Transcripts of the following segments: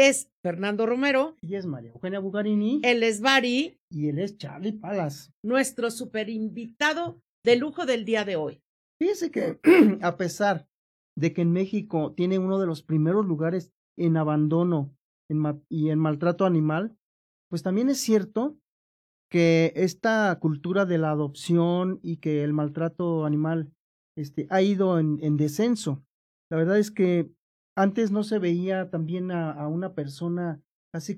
es Fernando Romero. Y es María Eugenia Bugarini. Él es Bari. Y él es Charlie Palas. Nuestro super invitado de lujo del día de hoy. Fíjese que a pesar de que en México tiene uno de los primeros lugares en abandono y en maltrato animal, pues también es cierto que esta cultura de la adopción y que el maltrato animal este, ha ido en, en descenso. La verdad es que antes no se veía también a, una persona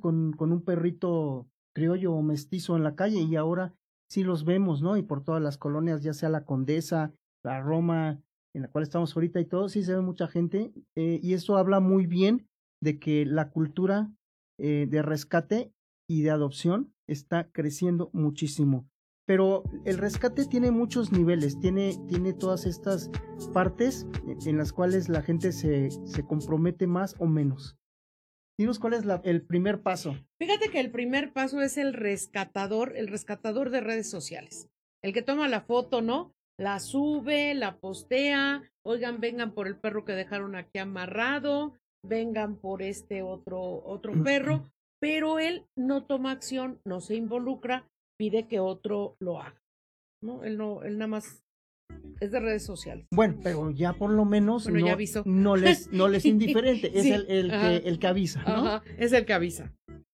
con, con, un perrito criollo o mestizo en la calle y ahora sí los vemos, ¿no? Y por todas las colonias, ya sea la Condesa, la Roma, en la cual estamos ahorita y todo, sí se ve mucha gente eh, y eso habla muy bien de que la cultura eh, de rescate y de adopción está creciendo muchísimo. Pero el rescate tiene muchos niveles, tiene, tiene todas estas partes en las cuales la gente se, se compromete más o menos. Dinos cuál es la, el primer paso. Fíjate que el primer paso es el rescatador, el rescatador de redes sociales. El que toma la foto, ¿no? La sube, la postea, oigan, vengan por el perro que dejaron aquí amarrado, vengan por este otro, otro perro, pero él no toma acción, no se involucra, pide que otro lo haga. ¿no? Él no, él nada más es de redes sociales. Bueno, pero ya por lo menos no, no, les, no les indiferente, es el, el, que, el, que, avisa, ¿no? es el que avisa.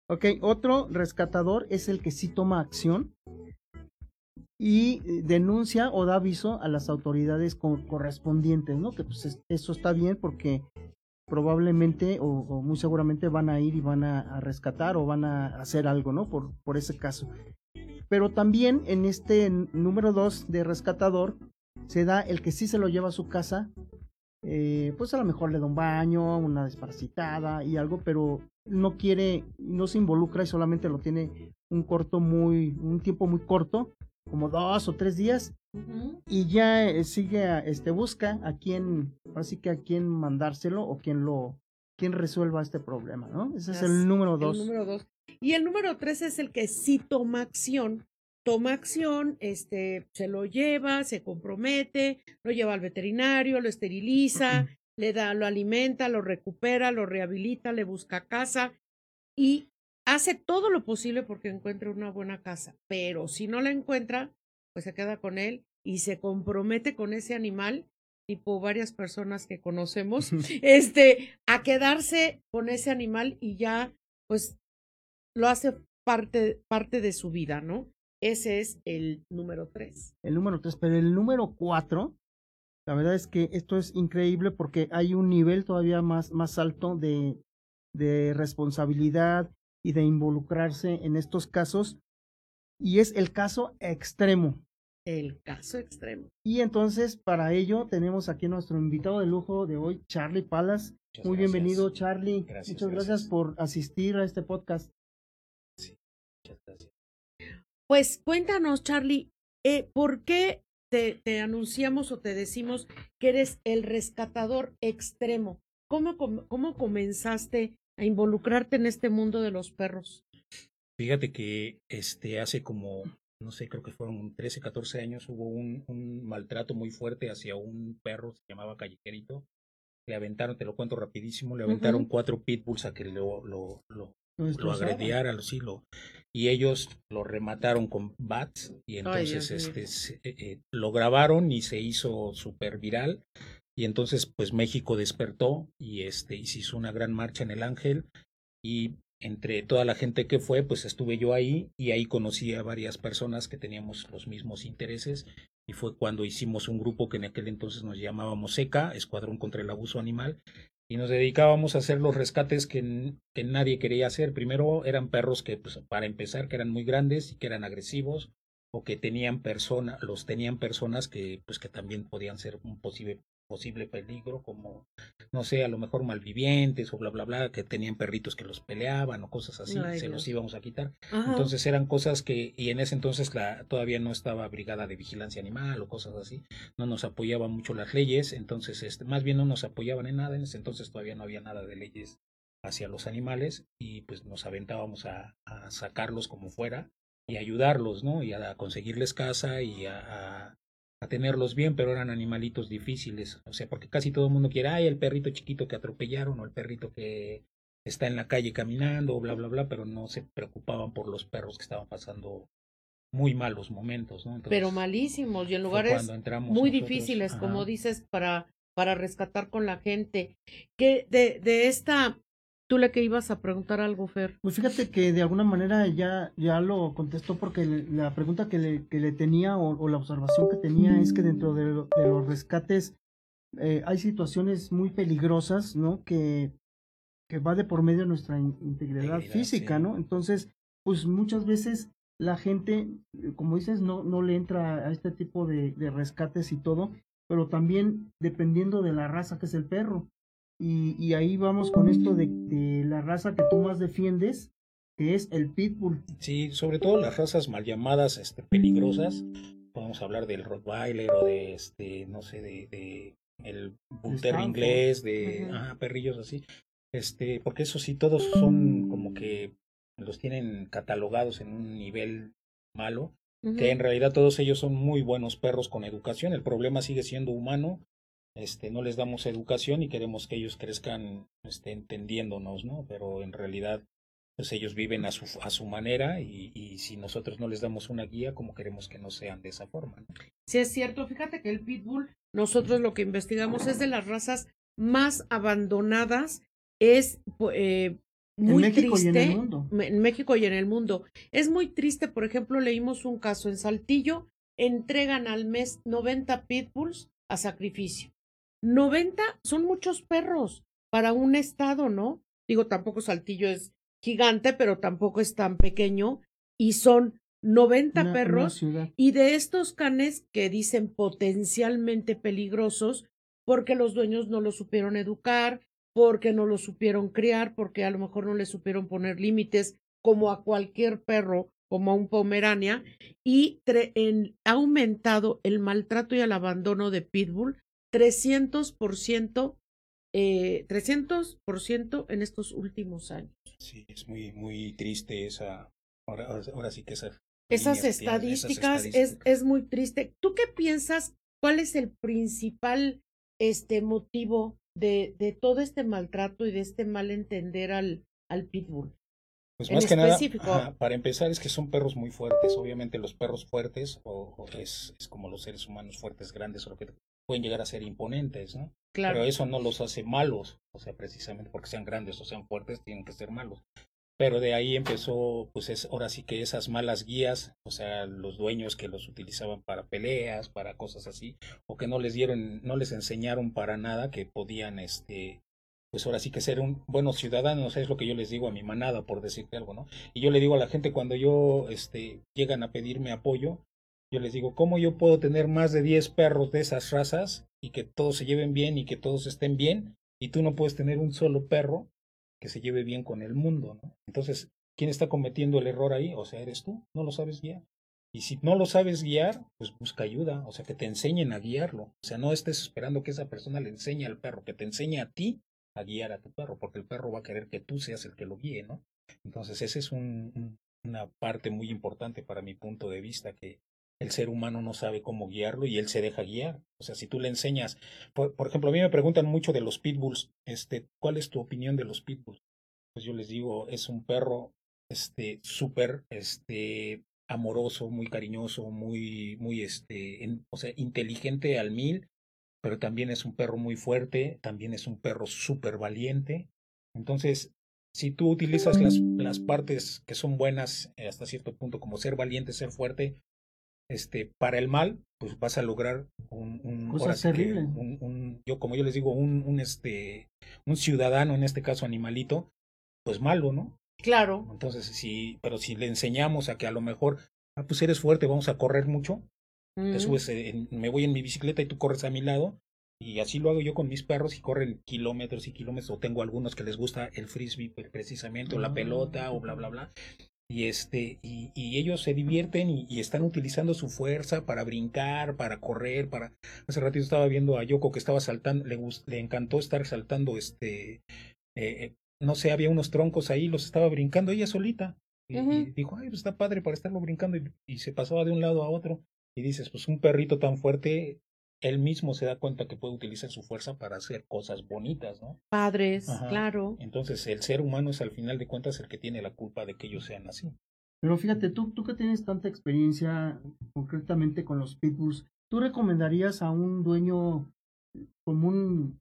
Ok, otro rescatador es el que sí toma acción y eh, denuncia o da aviso a las autoridades correspondientes, ¿no? Que pues eso está bien porque probablemente o, muy seguramente van a ir y van a, rescatar o van a hacer algo, ¿no? Por, por ese caso. Pero también en este número dos de rescatador se da el que sí se lo lleva a su casa, eh, pues a lo mejor le da un baño, una desparasitada y algo, pero no quiere, no se involucra y solamente lo tiene un corto muy, un tiempo muy corto, como dos o tres días, y ya eh, sigue, este, busca a quién, así que a quién mandárselo o quién lo, quién resuelva este problema, ¿no? Ese es el número dos. El número dos. Y el número tres es el que sí toma acción. Toma acción, este, se lo lleva, se compromete, lo lleva al veterinario, lo esteriliza, le da, lo alimenta, lo recupera, lo rehabilita, le busca casa y hace todo lo posible porque encuentre una buena casa. Pero si no la encuentra, pues se queda con él y se compromete con ese animal tipo varias personas que conocemos, este, a quedarse con ese animal y ya, pues, lo hace parte, parte de su vida, ¿no? Ese es el número tres. El número tres, pero el número cuatro, la verdad es que esto es increíble porque hay un nivel todavía más, más alto de, de responsabilidad y de involucrarse en estos casos, y es el caso extremo. El caso extremo. Y entonces, para ello, tenemos aquí nuestro invitado de lujo de hoy, Charlie Palas. Muy bienvenido, Charlie. Muchas gracias. por asistir a este podcast. Sí, muchas gracias. Pues cuéntanos, Charlie, eh, ¿por qué te, te, anunciamos o te decimos que eres el rescatador extremo? ¿Cómo, cómo comenzaste a involucrarte en este mundo de los perros? Fíjate que este hace como no sé, creo que fueron 13, 14 años, hubo un, un maltrato muy fuerte hacia un perro, se llamaba Callejerito. Le aventaron, te lo cuento rapidísimo, le aventaron cuatro pitbulls a que lo, lo, lo, lo agrediara, sí, lo, y ellos lo remataron con bats y entonces este eh, eh, lo grabaron y se hizo súper viral y entonces pues México despertó y este y se hizo una gran marcha en el Ángel y entre toda la gente que fue, pues estuve yo ahí y ahí conocí a varias personas que teníamos los mismos intereses y fue cuando hicimos un grupo que en aquel entonces nos llamábamos ECA, Escuadrón contra el Abuso Animal, y nos dedicábamos a hacer los rescates que, nadie quería hacer. Primero eran perros que, pues, para empezar, que eran muy grandes y que eran agresivos o que tenían personas, los tenían personas que, pues, que también podían ser un posible posible peligro, como, no sé, a lo mejor malvivientes o bla, bla, bla, que tenían perritos que los peleaban o cosas así, se los íbamos a quitar. Entonces eran cosas que, y en ese entonces la, todavía no estaba brigada de vigilancia animal o cosas así, no nos apoyaban mucho las leyes, entonces este, más bien no nos apoyaban en nada, en ese entonces todavía no había nada de leyes hacia los animales y pues nos aventábamos a, a sacarlos como fuera y ayudarlos, ¿no? Y a conseguirles casa y a, a tenerlos bien, pero eran animalitos difíciles, o sea, porque casi todo el mundo quiere, ay, el perrito chiquito que atropellaron o el perrito que, está en la calle caminando, bla, bla, bla, pero no se preocupaban por los perros que estaban pasando muy malos momentos, ¿no? pero malísimos y en lugares muy difíciles, como dices, para, para rescatar con la gente. Que de, de esta Tú le que ibas a preguntar algo, Fer. Pues fíjate que de alguna manera ya, ya lo contestó porque la pregunta que le, que le tenía o, la observación que tenía es que dentro de, los rescates eh, hay situaciones muy peligrosas, ¿no? Que, que va de por medio de nuestra integridad física, ¿no? Entonces, pues muchas veces la gente, como dices, no, no le entra a este tipo de, de rescates y todo, pero también dependiendo de la raza que es el perro. Y, ahí vamos con esto de, la raza que tú más defiendes, que es el pitbull. Sí, sobre todo las razas mal llamadas este, peligrosas. Podemos hablar del Rottweiler o de, este, no sé, de, el Bull inglés, de perrillos así. Este, porque eso sí, todos son como que los tienen catalogados en un nivel malo, que en realidad todos ellos son muy buenos perros con educación. El problema sigue siendo humano este, no les damos educación y queremos que ellos crezcan este, entendiéndonos, ¿no? Pero en realidad, pues ellos viven a su, a su manera y, y si nosotros no les damos una guía, como queremos que no sean de esa forma. ¿no? Sí, es cierto. Fíjate que el pitbull, nosotros lo que investigamos es de las razas más abandonadas, es eh, muy en México triste. Y en, el mundo. en México y en el mundo. Es muy triste, por ejemplo, leímos un caso en Saltillo, entregan al mes 90 pitbulls a sacrificio. 90 son muchos perros para un estado, ¿no? Digo, tampoco Saltillo es gigante, pero tampoco es tan pequeño. Y son 90 perros. y de estos canes que dicen potencialmente peligrosos, porque los dueños no los supieron educar, porque no los supieron criar, porque a lo mejor no les supieron poner límites, como a cualquier perro, como a un pomerania, y ha aumentado el maltrato y el abandono de Pitbull 300%, eh, 300% en estos últimos años. Sí, es muy, muy triste esa, ahora, ahora sí que esa esas estadísticas, Es, es muy triste. ¿Tú qué piensas? ¿Cuál es el principal este motivo de, de todo este maltrato y de este mal entender al, al pitbull? Pues más que nada, para empezar, es que son perros muy fuertes. Obviamente los perros fuertes, o, es, es, como los seres humanos fuertes, grandes, o lo que pueden llegar a ser imponentes, ¿no? Claro. Pero eso no los hace malos, o sea, precisamente porque sean grandes o sean fuertes, tienen que ser malos. Pero de ahí empezó, pues es, ahora sí que esas malas guías, o sea, los dueños que los utilizaban para peleas, para cosas así, o que no les dieron, no les enseñaron para nada que podían, este, pues ahora sí que ser un buenos ciudadanos, es lo que yo les digo a mi manada, por decirte algo, ¿no? Y yo le digo a la gente cuando yo, este, llegan a pedirme apoyo, yo les digo, ¿cómo yo puedo tener más de 10 perros de esas razas y que todos se lleven bien y que todos estén bien? Y tú no puedes tener un solo perro que se lleve bien con el mundo, ¿no? Entonces, ¿quién está cometiendo el error ahí? O sea, eres tú, no lo sabes guiar. Y si no lo sabes guiar, pues busca ayuda, o sea, que te enseñen a guiarlo. O sea, no estés esperando que esa persona le enseñe al perro, que te enseñe a ti a guiar a tu perro, porque el perro va a querer que tú seas el que lo guíe, ¿no? Entonces, esa es un, una parte muy importante para mi punto de vista, que el ser humano no sabe cómo guiarlo y él se deja guiar. O sea, si tú le enseñas, por, ejemplo, a mí me preguntan mucho de los pitbulls, este, ¿cuál es tu opinión de los pitbulls? Pues yo les digo, es un perro, este, súper, este, amoroso, muy cariñoso, muy, muy, este, o sea, inteligente al mil, pero también es un perro muy fuerte, también es un perro súper valiente. Entonces, si tú utilizas las, las partes que son buenas eh, hasta cierto punto, como ser valiente, ser fuerte, este, para el mal, pues vas a lograr un, un, un, un, yo como yo les digo, un, un, este, un ciudadano, en este caso animalito, pues malo, ¿no? Claro. Entonces, sí, pero si le enseñamos a que a lo mejor, ah, pues eres fuerte, vamos a correr mucho, te subes, me voy en mi bicicleta y tú corres a mi lado, y así lo hago yo con mis perros y corren kilómetros y kilómetros, o tengo algunos que les gusta el frisbee precisamente, o la pelota, o bla, bla, bla y este y, y ellos se divierten y, están utilizando su fuerza para brincar para correr para hace ratito estaba viendo a Yoko que estaba saltando le le encantó estar saltando este eh, eh, no sé había unos troncos ahí los estaba brincando ella solita y, dijo ay pues está padre para estarlo brincando y, y, se pasaba de un lado a otro y dices pues un perrito tan fuerte él mismo se da cuenta que puede utilizar su fuerza para hacer cosas bonitas, ¿no? Padres, Ajá. claro. Entonces el ser humano es al final de cuentas el que tiene la culpa de que ellos sean así. Pero fíjate, tú, tú que tienes tanta experiencia concretamente con los pitbulls, ¿tú recomendarías a un dueño común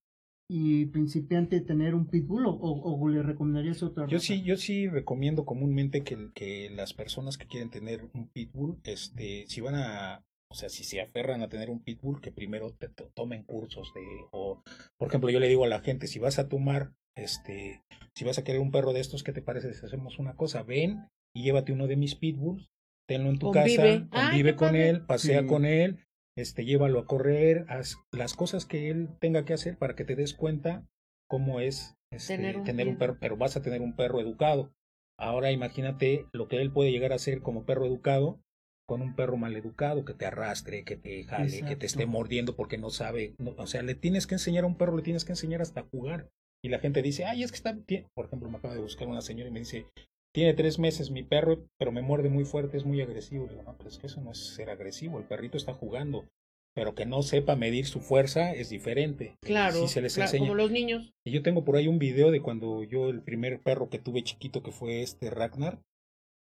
y principiante tener un pitbull o, o- o le recomendarías otra Yo sí, yo sí recomiendo comúnmente que, que las personas que quieren tener un pitbull, este, si van a, o sea, si se aferran a tener un pitbull, que primero te, to- tomen cursos de, o, por ejemplo, yo le digo a la gente, si vas a tomar, este, si vas a querer un perro de estos, ¿qué te parece si hacemos una cosa? Ven y llévate uno de mis pitbulls, tenlo en tu Convive. casa, convive con padre. él, pasea Sí. con él, este, llévalo a correr, haz las cosas que él tenga que hacer para que te des cuenta cómo es este, Tener un tener un perro, pero vas a tener un perro educado. Ahora imagínate lo que él puede llegar a hacer como perro educado con un perro mal educado que te arrastre, que te jale, que te esté mordiendo porque no sabe, no- o sea, le tienes que enseñar a un perro, le tienes que enseñar hasta a jugar. Y la gente dice, ay, es que está, tie-". por ejemplo, me acaba de buscar una señora y me dice, tiene tres meses mi perro, pero me muerde muy fuerte, es muy agresivo. Le digo, no, pero es que eso no es ser agresivo, el perrito está jugando, pero que no sepa medir su fuerza es diferente. Claro. Sí se les claro, enseña. Como los niños. Y yo tengo por ahí un video de cuando yo, el primer perro que tuve chiquito, que fue este Ragnar,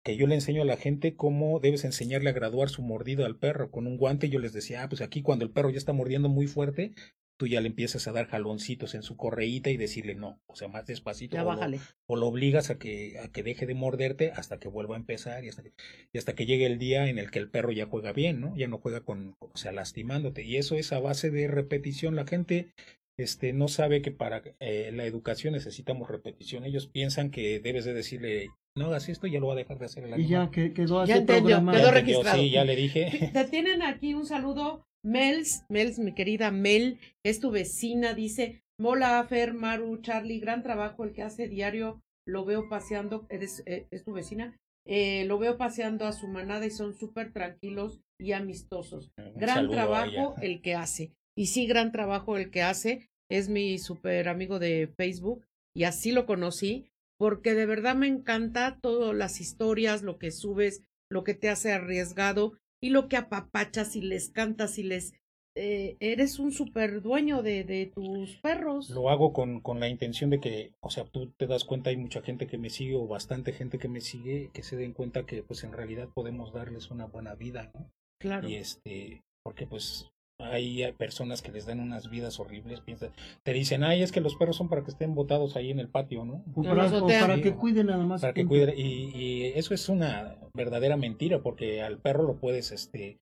que yo le enseño a la gente cómo debes enseñarle a graduar su mordida al perro. Con un guante yo les decía, ah, pues aquí cuando el perro ya está mordiendo muy fuerte, tú ya le empiezas a dar jaloncitos en su correíta y decirle no, o sea, más despacito. Ya o lo- bájale. o lo obligas a que, a que deje de morderte hasta que vuelva a empezar y hasta que, y hasta que llegue el día en el que el perro ya juega bien, ¿no? Ya no juega con, o sea, lastimándote. Y eso es a base de repetición. La gente este, no sabe que para eh, la educación necesitamos repetición. Ellos piensan que debes de decirle, no hagas esto y ya lo va a dejar de hacer el Y ya que, quedó así Ya entendió, quedó Ya registrado. Sí, ya le dije. Te tienen aquí un saludo. Mels, Mels, mi querida Mel, es tu vecina, dice, Mola, Fer, Maru, Charlie, gran trabajo el que hace diario, lo veo paseando, eres, eh, es tu vecina, eh, lo veo paseando a su manada y son súper tranquilos y amistosos. Un Gran trabajo el que hace. Y sí, gran trabajo el que hace. Es mi súper amigo de Facebook y así lo conocí porque de verdad me encanta todas las historias, lo que subes, lo que te hace arriesgado y lo que apapachas y les cantas y les... eh, eres un súper dueño de, de tus perros. Lo hago con, con la intención de que, o sea, tú te das cuenta, hay mucha gente que me sigue o bastante gente que me sigue, que se den cuenta que pues en realidad podemos darles una buena vida, ¿no? Claro. Y este, porque pues hay personas que les dan unas vidas horribles, piensan, te dicen, ay, es que los perros son para que estén botados ahí en el patio, ¿no? O No para, o Sí, que cuiden nada más. Para que punto. cuide, y, y eso es una verdadera mentira, porque al perro lo puedes, este,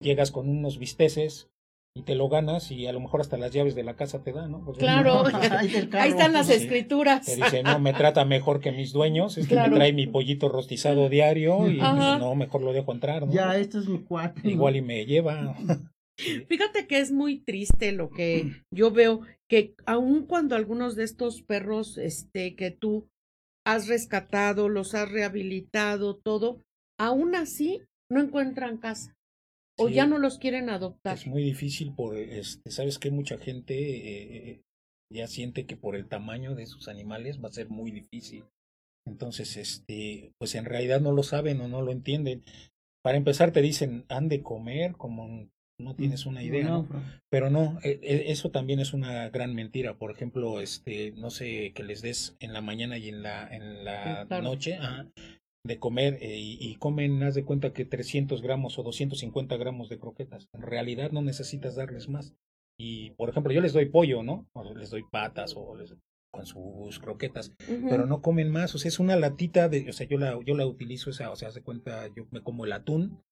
llegas con unos bisteces y te lo ganas y a lo mejor hasta las llaves de la casa te dan, ¿no? Pues, Claro. Ahí están las Sí. escrituras. Te dice, no, me trata mejor que mis dueños, es que Claro. me trae mi pollito rostizado diario y pues, Ajá. no, mejor lo dejo entrar, ¿no? Ya, este es mi cuate. Igual y me lleva. Fíjate que es muy triste lo que yo veo, que aun cuando algunos de estos perros este, que tú has rescatado, los has rehabilitado, todo, aún así no encuentran casa o Sí. ya no los quieren adoptar. Es muy difícil por, este, sabes que mucha gente eh, ya siente que por el tamaño de sus animales va a ser muy difícil. Entonces, este, pues en realidad no lo saben o no lo entienden. Para empezar te dicen, han de comer como no tienes una idea. Pero no, e- e- eso también es una gran mentira. Por ejemplo, este, no sé, que les des en la mañana y en la, en la noche ajá, de comer eh, y, y comen, haz de cuenta que 300 gramos o 250 gramos de croquetas. En realidad no necesitas darles más. Y, por ejemplo, yo les doy pollo, ¿no? O les doy patas o les- con sus croquetas, pero no comen más. O sea, es una latita de, o sea, yo la, yo la utilizo esa, o sea, haz de cuenta, yo me como el atún,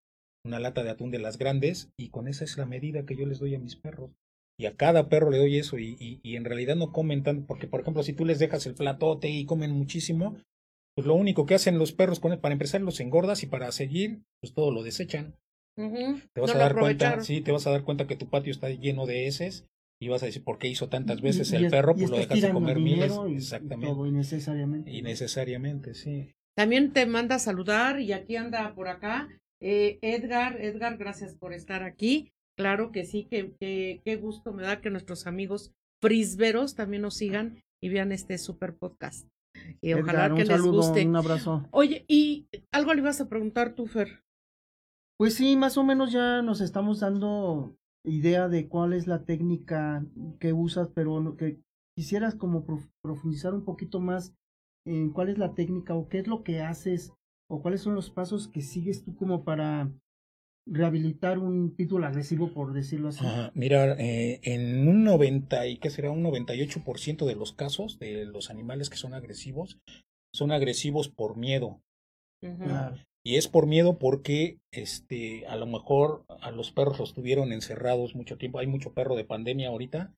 una lata de atún de las grandes, y con esa es la medida que yo les doy a mis perros. Y a cada perro le doy eso, y, y, y en realidad no comen tanto, porque por ejemplo, si tú les dejas el platote y comen muchísimo, pues lo único que hacen los perros con para empezar los engordas y para seguir, pues todo lo desechan. Ujú. Te vas No a dar cuenta, sí, te vas a dar cuenta que tu patio está lleno de heces y vas a decir, ¿por qué hizo tantas veces y el perro? Pues lo estás dejas de tirando comer miles. Exactamente. todo innecesariamente. Innecesariamente, sí. También te manda a saludar y aquí anda por acá eh, Edgar. Edgar, gracias por estar aquí. Claro que sí, que, que- qué gusto me da que nuestros amigos frisberos también nos sigan y vean este super podcast. Y ojalá Edgar, que un les saludo, guste. un abrazo. Oye, y algo le ibas a preguntar tú, Fer. Pues sí, más o menos ya nos estamos dando idea de cuál es la técnica que usas, pero que quisieras como profundizar un poquito más en cuál es la técnica o qué es lo que haces o cuáles son los pasos que sigues tú como para rehabilitar un título agresivo, por decirlo así? mira, eh, en un 90 y qué será un 98% de los casos de los animales que son agresivos son agresivos por miedo. Y es por miedo porque este a lo mejor a los perros los tuvieron encerrados mucho tiempo. Hay mucho perro de pandemia ahorita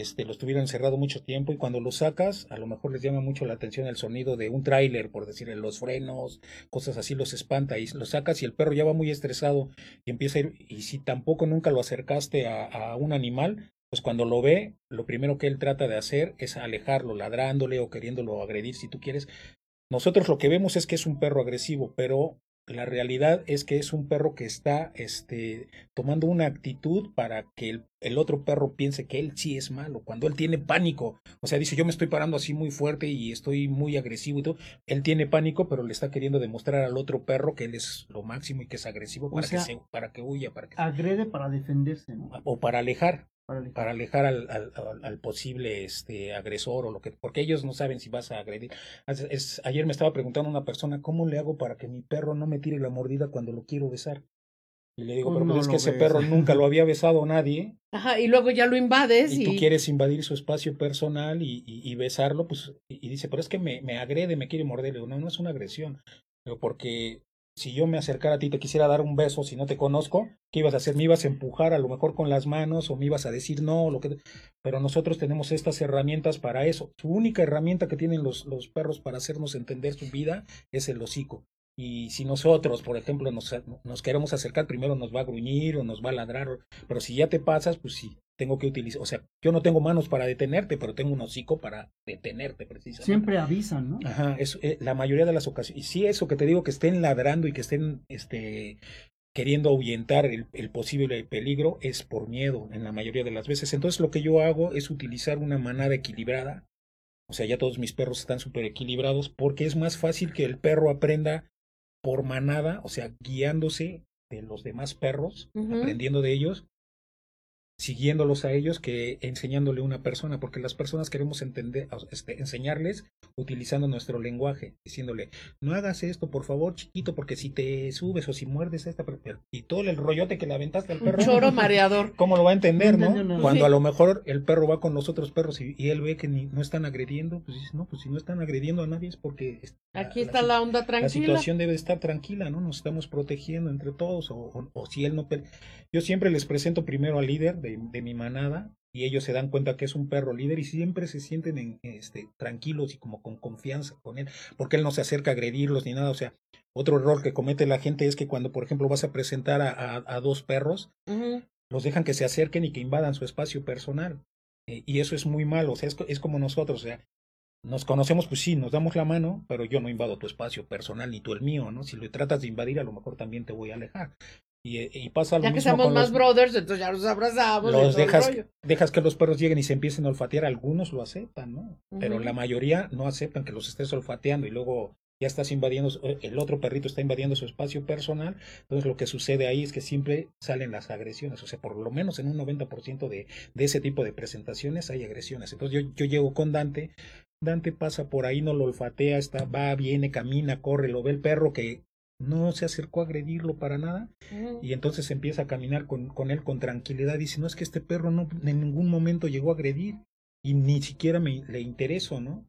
este, los tuvieron encerrado mucho tiempo y cuando los sacas, a lo mejor les llama mucho la atención el sonido de un tráiler, por decirle, los frenos, cosas así, los espanta y los sacas y el perro ya va muy estresado y empieza a ir, y si tampoco nunca lo acercaste a, un animal, pues cuando lo ve, lo primero que él trata de hacer es alejarlo, ladrándole o queriéndolo agredir si tú quieres. Nosotros lo que vemos es que es un perro agresivo, pero la realidad es que es un perro que está este, tomando una actitud para que el, otro perro piense que él sí es malo, cuando él tiene pánico. O sea, dice, yo me estoy parando así muy fuerte y estoy muy agresivo y todo. Él tiene pánico, pero le está queriendo demostrar al otro perro que él es lo máximo y que es agresivo para, que, se, para que huya. Para que agrede para defenderse. ¿no? O para alejar para alejar al, al, al, posible este agresor o lo que porque ellos no saben si vas a agredir es, ayer me estaba preguntando una persona cómo le hago para que mi perro no me tire la mordida cuando lo quiero besar y le digo pero pues es que ese perro nunca lo había besado nadie Ajá, y luego ya lo invades y, tú quieres invadir su espacio personal y, y, besarlo pues y, dice pero es que me, me agrede me quiere morder le digo no no es una agresión porque si yo me acercara a ti, te quisiera dar un beso, si no te conozco, ¿qué ibas a hacer? ¿Me ibas a empujar a lo mejor con las manos o me ibas a decir no? Lo que... Pero nosotros tenemos estas herramientas para eso. Su única herramienta que tienen los, los perros para hacernos entender su vida es el hocico. Y si nosotros, por ejemplo, nos, nos, queremos acercar, primero nos va a gruñir o nos va a ladrar, pero si ya te pasas, pues sí, tengo que utilizar, o sea, yo no tengo manos para detenerte, pero tengo un hocico para detenerte precisamente. Siempre avisan, ¿no? Ajá, es, eh, la mayoría de las ocasiones. Y sí, eso que te digo, que estén ladrando y que estén este, queriendo ahuyentar el, el, posible peligro, es por miedo en la mayoría de las veces. Entonces lo que yo hago es utilizar una manada equilibrada. O sea, ya todos mis perros están súper equilibrados porque es más fácil que el perro aprenda por manada, o sea, guiándose de los demás perros, aprendiendo de ellos, siguiéndolos a ellos que enseñándole a una persona, porque las personas queremos entender, este, enseñarles utilizando nuestro lenguaje, diciéndole, no hagas esto, por favor, chiquito, porque si te subes o si muerdes esta, y todo el rollote que le aventaste al perro. Un choro mareador. ¿Cómo lo va a entender, no? Cuando a lo mejor el perro va con los otros perros y, él ve que ni, no están agrediendo, pues dice, no, pues si no están agrediendo a nadie es porque... Aquí está la, onda tranquila. La situación debe estar tranquila, ¿no? Nos estamos protegiendo entre todos, o, o si él no... Yo siempre les presento primero al líder de, mi manada y ellos se dan cuenta que es un perro líder y siempre se sienten en, este, tranquilos y como con confianza con él, porque él no se acerca a agredirlos ni nada. O sea, otro error que comete la gente es que cuando, por ejemplo, vas a presentar a, a, dos perros, los dejan que se acerquen y que invadan su espacio personal. Eh, y eso es muy malo, o sea, es, es como nosotros, o sea, nos conocemos, pues sí, nos damos la mano, pero yo no invado tu espacio personal ni tú el mío, ¿no? Si lo tratas de invadir, a lo mejor también te voy a alejar. Y, y pasa lo ya que somos más brothers, entonces ya los abrazamos. Los dejas, dejas que los perros lleguen y se empiecen a olfatear. Algunos lo aceptan, ¿no? Pero la mayoría no aceptan que los estés olfateando y luego ya estás invadiendo, eh, el otro perrito está invadiendo su espacio personal. Entonces lo que sucede ahí es que siempre salen las agresiones. O sea, por lo menos en un 90% de, de ese tipo de presentaciones hay agresiones. Entonces yo, yo llego con Dante. Dante pasa por ahí, no lo olfatea, está, va, viene, camina, corre, lo ve el perro que no se acercó a agredirlo para nada y entonces empieza a caminar con, con, él con tranquilidad. Dice, no es que este perro no en ningún momento llegó a agredir y ni siquiera me le intereso, ¿no?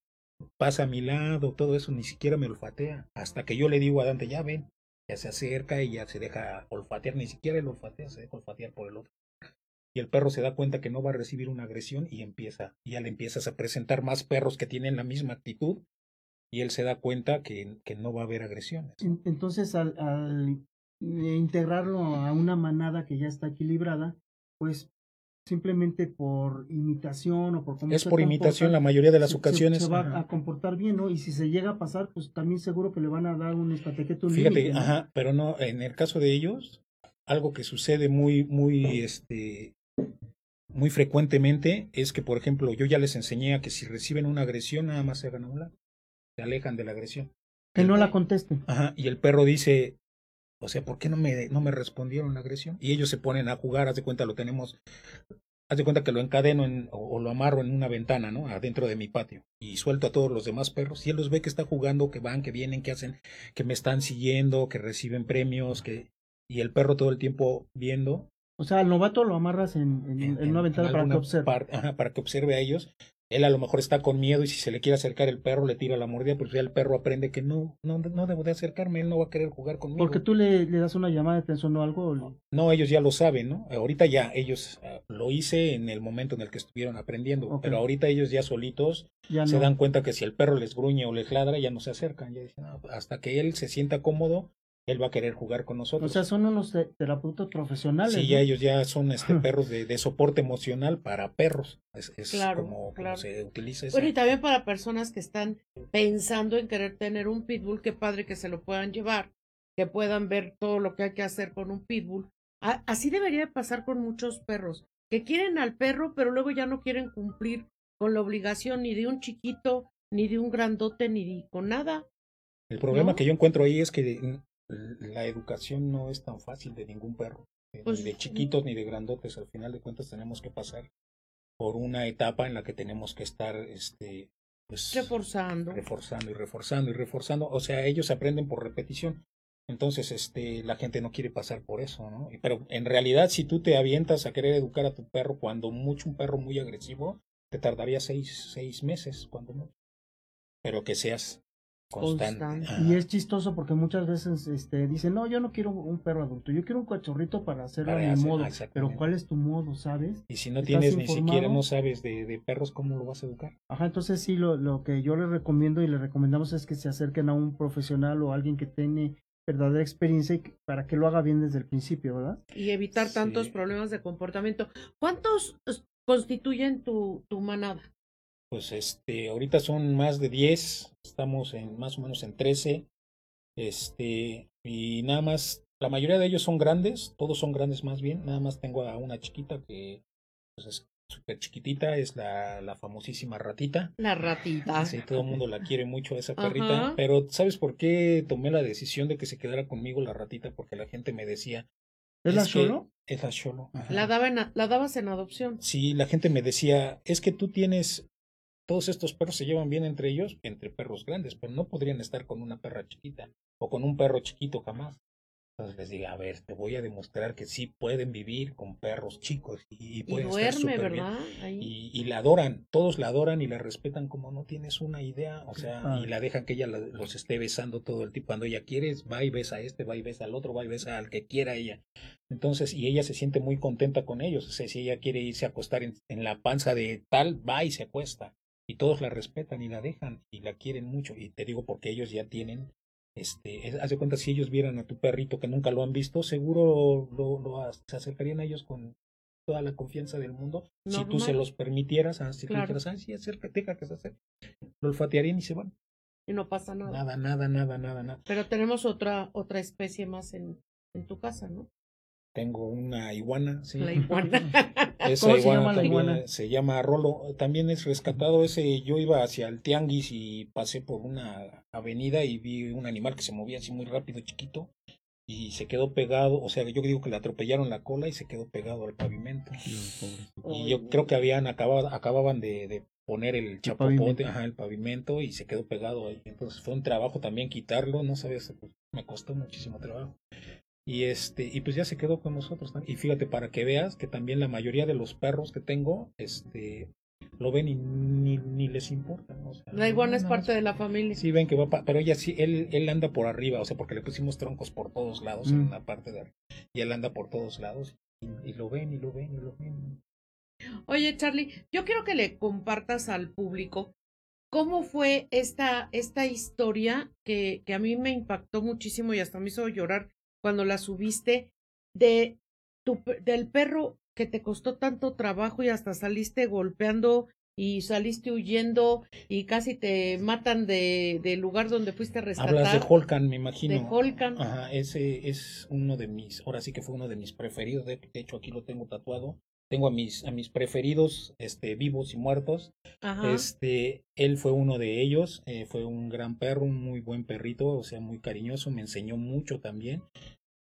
Pasa a mi lado, todo eso, ni siquiera me olfatea. Hasta que yo le digo a Dante, ya ven, ya se acerca y ya se deja olfatear, ni siquiera él olfatea, se deja olfatear por el otro. Y el perro se da cuenta que no va a recibir una agresión y empieza, y ya le empiezas a presentar más perros que tienen la misma actitud y él se da cuenta que, que no va a haber agresiones. Entonces, al, al, integrarlo a una manada que ya está equilibrada, pues simplemente por imitación o por cómo es por imitación la mayoría de las ocasiones se, va a comportar bien no y si se llega a pasar pues también seguro que le van a dar un estatequeto fíjate ajá pero no en el caso de ellos algo que sucede muy muy este muy frecuentemente es que por ejemplo yo ya les enseñé a que si reciben una agresión nada más se hagan a un lado se alejan de la agresión. Que no la contesten. Ajá, y el perro dice, o sea, ¿por qué no me, no me respondieron la agresión? Y ellos se ponen a jugar, haz de cuenta, lo tenemos, haz de cuenta que lo encadeno en, o, lo amarro en una ventana, ¿no? Adentro de mi patio. Y suelto a todos los demás perros. Y él los ve que está jugando, que van, que vienen, que hacen, que me están siguiendo, que reciben premios, que... Y el perro todo el tiempo viendo. O sea, al novato lo amarras en, en, una ventana para que observe. para que observe a ellos él a lo mejor está con miedo y si se le quiere acercar el perro le tira la mordida, pues ya el perro aprende que no, no, no debo de acercarme, él no va a querer jugar conmigo. Porque tú le, le das una llamada de atención o algo. No, ellos ya lo saben, ¿no? Ahorita ya ellos ah, lo hice en el momento en el que estuvieron aprendiendo, pero ahorita ellos ya solitos se dan cuenta que si el perro les gruñe o les ladra ya no se acercan, ya dicen, hasta que él se sienta cómodo él va a querer jugar con nosotros. O sea, son unos terapeutas profesionales. Sí, ya ellos ya son este perros de, soporte emocional para perros. Es, claro, como, se utiliza Bueno, y también para personas que están pensando en querer tener un pitbull, qué padre que se lo puedan llevar, que puedan ver todo lo que hay que hacer con un pitbull. así debería pasar con muchos perros, que quieren al perro, pero luego ya no quieren cumplir con la obligación ni de un chiquito, ni de un grandote, ni con nada. El problema que yo encuentro ahí es que la educación no es tan fácil de ningún perro, eh, pues, ni de chiquitos ni de grandotes. Al final de cuentas tenemos que pasar por una etapa en la que tenemos que estar este, pues, reforzando. reforzando y reforzando y reforzando. O sea, ellos aprenden por repetición. Entonces, este, la gente no quiere pasar por eso, ¿no? Pero en realidad, si tú te avientas a querer educar a tu perro, cuando mucho un perro muy agresivo, te tardaría seis, seis meses, cuando mucho. Pero que seas Constante. Y es chistoso porque muchas veces este, dicen, no, yo no quiero un perro adulto, yo quiero un cachorrito para hacerlo a mi modo. Pero ¿cuál es tu modo, sabes? Y si no tienes ni siquiera, no sabes de, de, perros, ¿cómo lo vas a educar? Ajá, entonces sí, lo, lo que yo les recomiendo y les recomendamos es que se acerquen a un profesional o alguien que tiene verdadera experiencia y para que lo haga bien desde el principio, ¿verdad? Y evitar tantos problemas de comportamiento. ¿Cuántos constituyen tu, tu manada? Pues este, ahorita son más de 10, estamos en más o menos en 13, este, y nada más, la mayoría de ellos son grandes, todos son grandes más bien, nada más tengo a una chiquita que pues, es súper chiquitita, es la, la famosísima ratita. La ratita. Sí, todo el mundo la quiere mucho esa perrita, pero ¿sabes por qué tomé la decisión de que se quedara conmigo la ratita? Porque la gente me decía, ¿Es, la Cholo? Es la Cholo. La, daba la dabas en adopción. Sí, la gente me decía, es que tú tienes todos estos perros se llevan bien entre ellos, entre perros grandes, pero no podrían estar con una perra chiquita o con un perro chiquito jamás. Entonces les digo, a ver, te voy a demostrar que sí pueden vivir con perros chicos y, pueden estar ¿verdad? Y, la adoran, todos la adoran y la respetan como no tienes una idea, o sea, y la dejan que ella los esté besando todo el tiempo. Cuando ella quiere, va y besa a este, va y besa al otro, va y besa al que quiera ella. Entonces, y ella se siente muy contenta con ellos. O sea, si ella quiere irse a acostar en la panza de tal, va y se acuesta y todos la respetan y la dejan y la quieren mucho. Y te digo porque ellos ya tienen, este, haz de cuenta si ellos vieran a tu perrito que nunca lo han visto, seguro lo, lo se acercarían a ellos con toda la confianza del mundo. Si tú se los permitieras, ah, si tú dijeras, ah, sí, acércate, deja que se acerque, lo olfatearían y se van. Y no pasa nada. Nada, nada, nada, nada, nada. Pero tenemos otra, otra especie más en, en tu casa, ¿no? Tengo una iguana, sí. La iguana. ¿Cómo se llama la iguana? Se llama Rolo. También es rescatado ese. Yo iba hacia el tianguis y pasé por una avenida y vi un animal que se movía así muy rápido, chiquito. Y se quedó pegado, o sea, yo digo que le atropellaron la cola y se quedó pegado al pavimento. y yo creo que habían acabado, acababan de, de poner el chapopote, ajá, el pavimento y se quedó pegado ahí. Entonces fue un trabajo también quitarlo, no sabes, pues, me costó muchísimo trabajo. Y este, y pues ya se quedó con nosotros. Y fíjate, para que veas que también la mayoría de los perros que tengo, este, lo ven y ni, ni les importa. la iguana es parte de la familia. Sí, ven que va, pero ella sí, él, él anda por arriba, o sea, porque le pusimos troncos por todos lados en mm. la parte de arriba. Y él anda por todos lados y, lo ven y lo ven y lo ven. Oye, Charlie, yo quiero que le compartas al público cómo fue esta, esta historia que, que a mí me impactó muchísimo y hasta me hizo llorar cuando la subiste de tu, del perro que te costó tanto trabajo y hasta saliste golpeando y saliste huyendo y casi te matan de, del lugar donde fuiste a rescatar. Hablas de Holkan, me imagino. De Holkan. Ajá, ese es uno de mis, ahora sí que fue uno de mis preferidos, de, hecho aquí lo tengo tatuado. Tengo a mis, a mis preferidos, este, vivos y muertos. Ajá. Este, él fue uno de ellos, eh, fue un gran perro, un muy buen perrito, o sea, muy cariñoso, me enseñó mucho también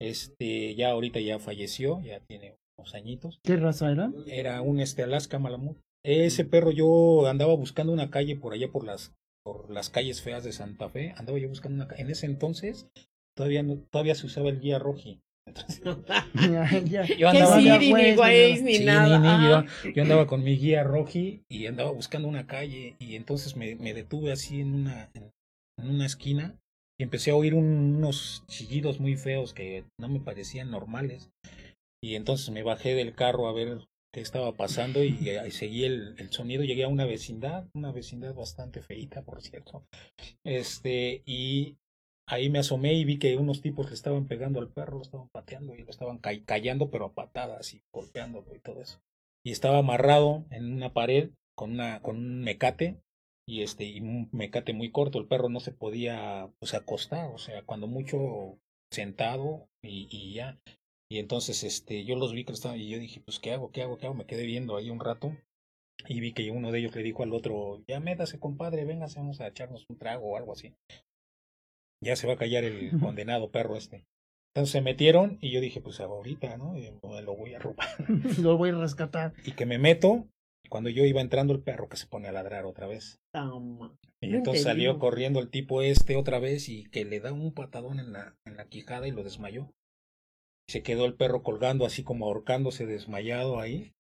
Este, ya ahorita ya falleció, ya tiene unos añitos. ¿Qué raza era? Era un este Alaska Malamut. Ese perro yo andaba buscando una calle por allá por las por las calles feas de Santa Fe, andaba yo buscando una en ese entonces todavía no, todavía se usaba el guía roji. Entonces, yo andaba, yo, andaba con mi guía roji y andaba buscando una calle y entonces me, me detuve así en una, en, una esquina y empecé a oír unos chillidos muy feos que no me parecían normales. Y entonces me bajé del carro a ver qué estaba pasando y, seguí el, el, sonido. Llegué a una vecindad, una vecindad bastante feita, por cierto. Este, y ahí me asomé y vi que unos tipos le estaban pegando al perro, lo estaban pateando y lo estaban callando, pero a patadas y golpeándolo y todo eso. Y estaba amarrado en una pared con, una, con un mecate y este y un mecate muy corto. El perro no se podía pues, acostar, o sea, cuando mucho sentado y, y ya. Y entonces este yo los vi que estaban y yo dije, pues ¿qué hago? ¿Qué hago? ¿Qué hago? Me quedé viendo ahí un rato y vi que uno de ellos le dijo al otro, ya métase compadre, véngase, vamos a echarnos un trago o algo así ya se va a callar el condenado perro este. Entonces se metieron y yo dije, pues ahorita, ¿no? lo voy a robar. lo voy a rescatar. Y que me meto, cuando yo iba entrando el perro que se pone a ladrar otra vez. y entonces salió corriendo el tipo este otra vez y que le da un patadón en la, en la quijada y lo desmayó. Se quedó el perro colgando así como ahorcándose desmayado ahí.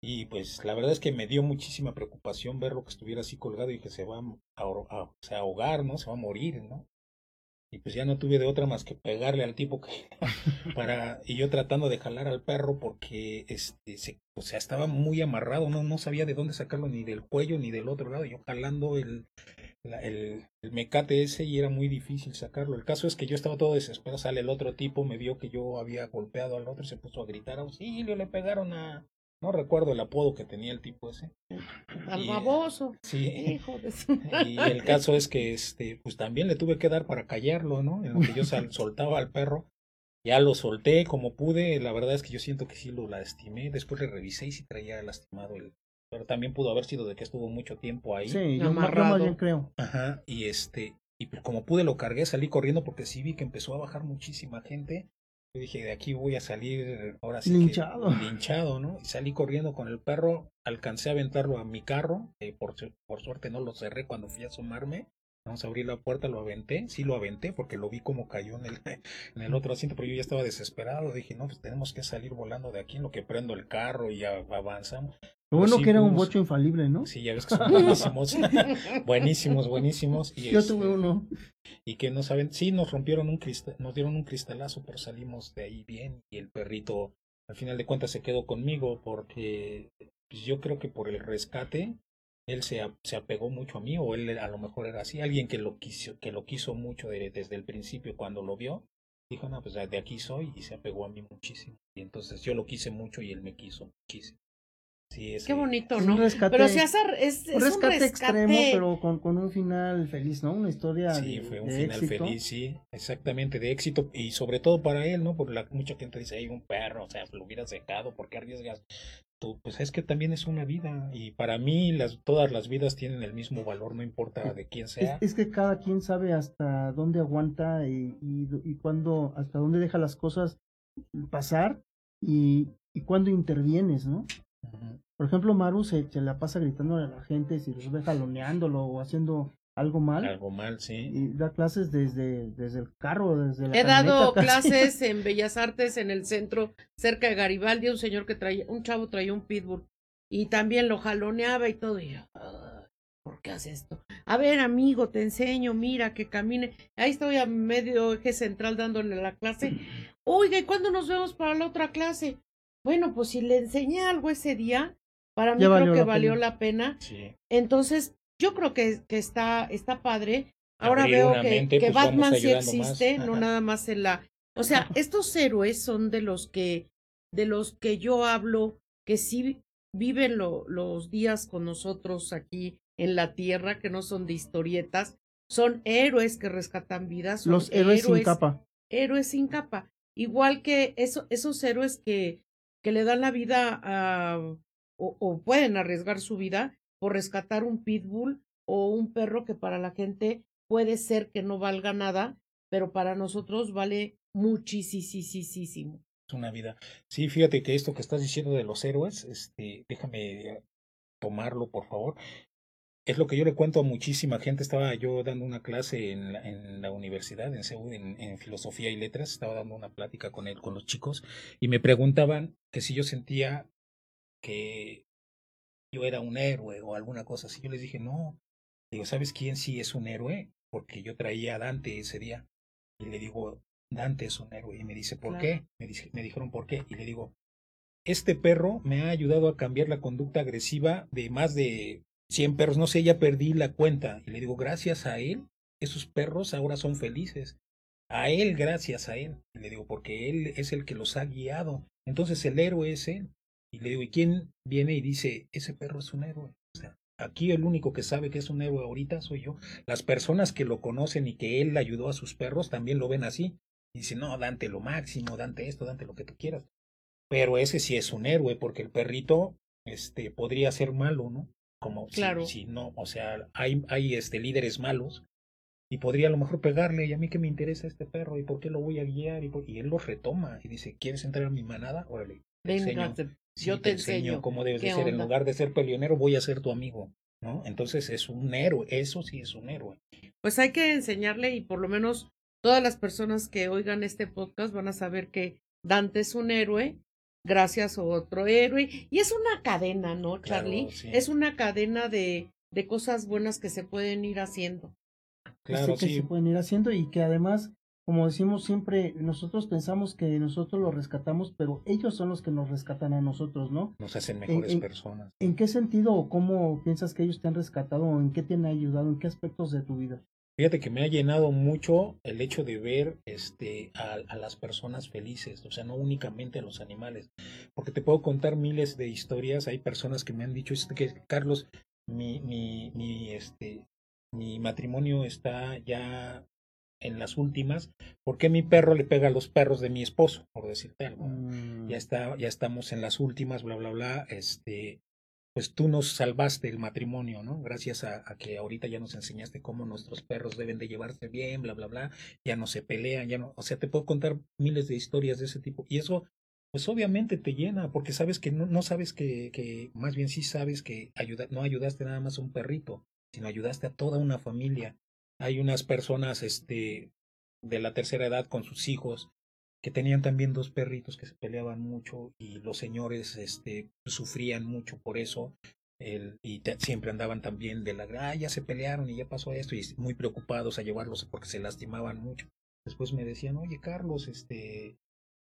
Y pues la verdad es que me dio muchísima preocupación verlo que estuviera así colgado y que se va a, a, a ahogar, ¿no? Se va a morir, ¿no? Y pues ya no tuve de otra más que pegarle al tipo que para y yo tratando de jalar al perro porque este se, o sea estaba muy amarrado no no sabía de dónde sacarlo ni del cuello ni del otro lado yo jalando el el, el, mecate ese y era muy difícil sacarlo. El caso es que yo estaba todo desesperado sale el otro tipo me vio que yo había golpeado al otro y se puso a gritar auxilio le pegaron a no recuerdo el apodo que tenía el tipo ese. Al baboso. Sí. Hijo de Y el caso es que este, pues también le tuve que dar para callarlo, ¿no? En lo que yo soltaba al perro. Ya lo solté como pude. La verdad es que yo siento que sí lo lastimé. Después le revisé y sí traía lastimado el. Pero también pudo haber sido de que estuvo mucho tiempo ahí. Sí, yo más bien creo. Ajá. Y este, y pues como pude lo cargué, salí corriendo porque sí vi que empezó a bajar muchísima gente yo dije, de aquí voy a salir ahora sí linchado. linchado, ¿no? Y salí corriendo con el perro, alcancé a aventarlo a mi carro, eh, por, por suerte no lo cerré cuando fui a asomarme, Vamos a abrir la puerta, lo aventé, sí lo aventé porque lo vi como cayó en el, en el otro asiento, pero yo ya estaba desesperado. Dije, no, pues tenemos que salir volando de aquí en lo que prendo el carro y ya avanzamos. Lo bueno que era un bocho infalible, ¿no? Sí, ya ves que son buenísimos. buenísimos, buenísimos. Y Yo tuve uno. Y que no saben, sí, nos rompieron un cristal, nos dieron un cristalazo, pero salimos de ahí bien. Y el perrito, al final de cuentas, se quedó conmigo porque pues, yo creo que por el rescate él se, se, apegó mucho a mí o él a lo mejor era así, alguien que lo quiso, que lo quiso mucho desde el principio cuando lo vio, dijo, no, pues de aquí soy y se apegó a mí muchísimo. Y entonces yo lo quise mucho y él me quiso muchísimo. Sí, Qué bonito, ¿no? pero si hace, es, es un, rescate extremo, pero con, con, un final feliz, ¿no? Una historia. Sí, fue un final feliz, sí, exactamente, de éxito. Y sobre todo para él, ¿no? Porque la, mucha gente dice, hay un perro, o sea, lo hubiera secado, ¿por qué arriesgas? Tú, pues es que también es una vida. Y para mí, las, todas las vidas tienen el mismo valor, no importa de quién sea. Es, que cada quien sabe hasta dónde aguanta y, y, y cuándo, hasta dónde deja las cosas pasar y, y cuándo intervienes, ¿no? Por ejemplo, Maru se, se, la pasa gritando a la gente si los ve jaloneándolo o haciendo algo mal. Algo mal, sí. Y da clases desde, desde el carro, desde la He dado clases en Bellas Artes en el centro, cerca de Garibaldi, un señor que traía, un chavo traía un pitbull y también lo jaloneaba y todo. Y yo, ¿por qué hace esto? A ver, amigo, te enseño, mira, que camine. Ahí estoy a medio eje central dándole la clase. Oiga, ¿y cuándo nos vemos para la otra clase? Bueno, pues si le enseñé algo ese día, para mí creo que valió la pena. Entonces, yo creo que, que está, está padre. Ahora veo que, que pues, Batman sí existe, no nada más en la. O sea, estos héroes son de los que, de los que yo hablo, que sí viven los días con nosotros aquí en la tierra, que no son de historietas, son héroes que rescatan vidas. los héroes, sin capa. Héroes sin capa. Igual que eso, esos héroes que, que le dan la vida a o, pueden arriesgar su vida por rescatar un pitbull o un perro que para la gente puede ser que no valga nada, pero para nosotros vale muchísimo. Una vida. Sí, fíjate que esto que estás diciendo de los héroes, este, déjame tomarlo, por favor. Es lo que yo le cuento a muchísima gente. Estaba yo dando una clase en la, en la universidad, en Seúl, en, en, filosofía y letras. Estaba dando una plática con él, con los chicos, y me preguntaban que si yo sentía que yo era un héroe o alguna cosa así. Yo les dije, no. Digo, ¿sabes quién sí es un héroe? Porque yo traía a Dante ese día. Y le digo, Dante es un héroe. Y me dice, ¿por qué? Me, dice, me dijeron, ¿por qué? Y le digo, este perro me ha ayudado a cambiar la conducta agresiva de más de 100 perros. No sé, ya perdí la cuenta. Y le digo, gracias a él, esos perros ahora son felices. A él, gracias a él. Y le digo, porque él es el que los ha guiado. Entonces el héroe es él. Y le digo, ¿y quién viene y dice, ese perro es un héroe? O sea, aquí el único que sabe que es un héroe ahorita soy yo. Las personas que lo conocen y que él ayudó a sus perros también lo ven así. Y dicen, no, Dante lo máximo, Dante esto, Dante lo que tú quieras. Pero ese sí es un héroe, porque el perrito este, podría ser malo, ¿no? Como claro. si, no, o sea, hay, hay este, líderes malos y podría a lo mejor pegarle y a mí que me interesa este perro y por qué lo voy a guiar y, y él lo retoma y dice, ¿quieres entrar a mi manada? Órale, Venga, yo te, enseño, cómo debes de ser. En lugar de ser peleonero, voy a ser tu amigo. ¿no? Entonces es un héroe, eso sí es un héroe. Pues hay que enseñarle y por lo menos todas las personas que oigan este podcast van a saber que Dante es un héroe, gracias a otro héroe. Y es una cadena, ¿no, Charlie? Es una cadena de, de cosas buenas que se pueden ir haciendo. Claro, que se pueden ir haciendo y que además como decimos siempre, nosotros pensamos que nosotros los rescatamos, pero ellos son los que nos rescatan a nosotros, ¿no? Nos hacen mejores personas. ¿En qué sentido o cómo piensas que ellos te han rescatado o en qué te han ayudado, en qué aspectos de tu vida? Fíjate que me ha llenado mucho el hecho de ver este, a, a, las personas felices, o sea, no únicamente a los animales, porque te puedo contar miles de historias. Hay personas que me han dicho, que Carlos, mi, mi, mi, este, mi matrimonio está ya en las últimas, porque mi perro le pega a los perros de mi esposo, por decirte algo. Ya mm. está, ya estamos en las últimas, bla, bla, bla. Este, pues tú nos salvaste el matrimonio, ¿no? Gracias a, que ahorita ya nos enseñaste cómo nuestros perros deben de llevarse bien, bla, bla, bla. Ya no se pelean, ya no. O sea, te puedo contar miles de historias de ese tipo. Y eso, pues obviamente te llena, porque sabes que no, sabes que, que, más bien sí sabes que no ayudaste nada más a un perrito, sino ayudaste a toda una familia hay unas personas este, de la tercera edad con sus hijos que tenían también dos perritos que se peleaban mucho y los señores este, sufrían mucho por eso el, y siempre andaban también de la, ah, ya se pelearon y ya pasó esto y muy preocupados a llevarlos porque se lastimaban mucho. Después me decían, oye Carlos, este,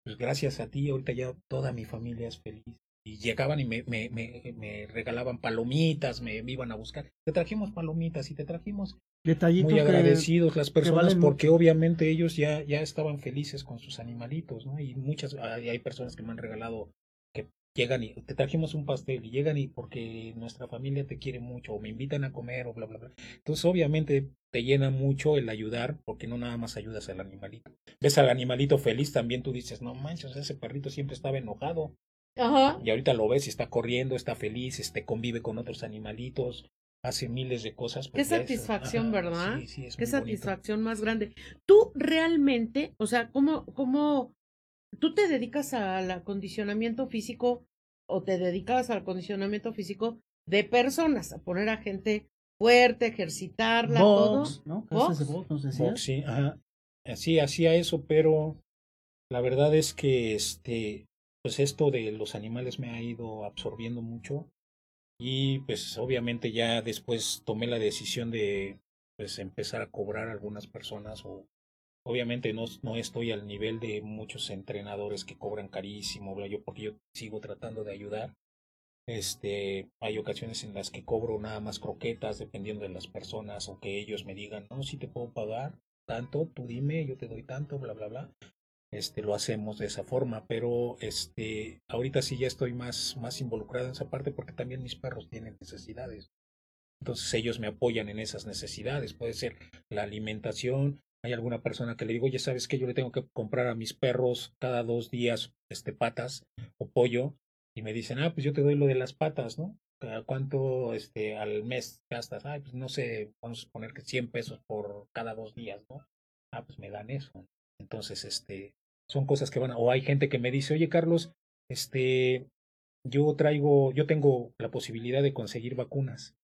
pues gracias a ti ahorita ya toda mi familia es feliz y llegaban y me, me, me, me, regalaban palomitas, me, iban a buscar. Te trajimos palomitas y te trajimos Detallitos muy agradecidos las personas porque obviamente ellos ya, ya estaban felices con sus animalitos, ¿no? Y muchas, hay, hay personas que me han regalado que llegan y te trajimos un pastel y llegan y porque nuestra familia te quiere mucho o me invitan a comer o bla, bla, bla. Entonces obviamente te llena mucho el ayudar porque no nada más ayudas al animalito. Ves al animalito feliz también tú dices, no manches, ese perrito siempre estaba enojado Ajá. Y ahorita lo ves y está corriendo, está feliz, este, convive con otros animalitos, hace miles de cosas. Qué satisfacción, es, ¿verdad? Sí, sí, es Qué satisfacción más grande. Tú realmente, o sea, ¿cómo, cómo tú te dedicas al acondicionamiento físico o te dedicas al acondicionamiento físico de personas, a poner a gente fuerte, ejercitarla, Box, todo? ¿no? ¿Box? De box, ¿nos decías? Box, sí, ajá. Sí, hacía eso, pero la verdad es que este pues esto de los animales me ha ido absorbiendo mucho y pues obviamente ya después tomé la decisión de pues empezar a cobrar algunas personas o obviamente no, no estoy al nivel de muchos entrenadores que cobran carísimo, yo porque yo sigo tratando de ayudar. Este, hay ocasiones en las que cobro nada más croquetas dependiendo de las personas o que ellos me digan, no, si te puedo pagar tanto, tú dime, yo te doy tanto, bla, bla, bla este, lo hacemos de esa forma, pero este, ahorita sí ya estoy más, más involucrado en esa parte porque también mis perros tienen necesidades. Entonces ellos me apoyan en esas necesidades. Puede ser la alimentación. Hay alguna persona que le digo, ya sabes que yo le tengo que comprar a mis perros cada dos días este, patas o pollo. Y me dicen, ah, pues yo te doy lo de las patas, ¿no? ¿Cuánto este, al mes gastas? Ah, pues no sé, vamos a poner que 100 pesos por cada dos días, ¿no? Ah, pues me dan eso. Entonces, este, son cosas que van, o hay gente que me dice, oye Carlos, este, yo traigo, yo tengo la posibilidad de conseguir vacunas,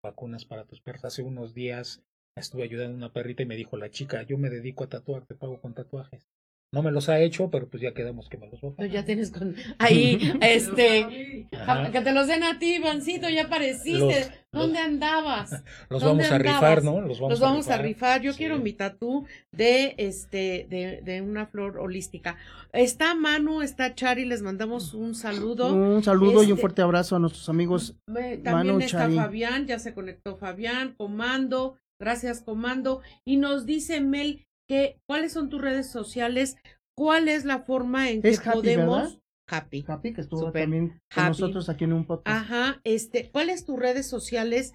vacunas para tus perros. Hace unos días estuve ayudando a una perrita y me dijo la chica, yo me dedico a tatuar, te pago con tatuajes. No me los ha hecho, pero pues ya quedamos que me los va a Ya tienes con ahí, este, que te los den a ti, Vancito, ya apareciste. ¿Dónde andabas? Los vamos a rifar, ¿no? Los vamos, a, rifar. Yo quiero mi tatú de este, de, de una flor holística. Está Manu, está Chari, les mandamos un saludo. Un saludo y un este, fuerte abrazo a nuestros amigos. también está Fabián, ya se conectó Fabián, Comando, gracias Comando. Y nos dice Mel que, ¿cuáles son tus redes sociales? ¿Cuál es la forma en que podemos... Happy. Happy, que estuvo también con nosotros aquí en un podcast. Ajá, este, ¿cuáles tus redes sociales?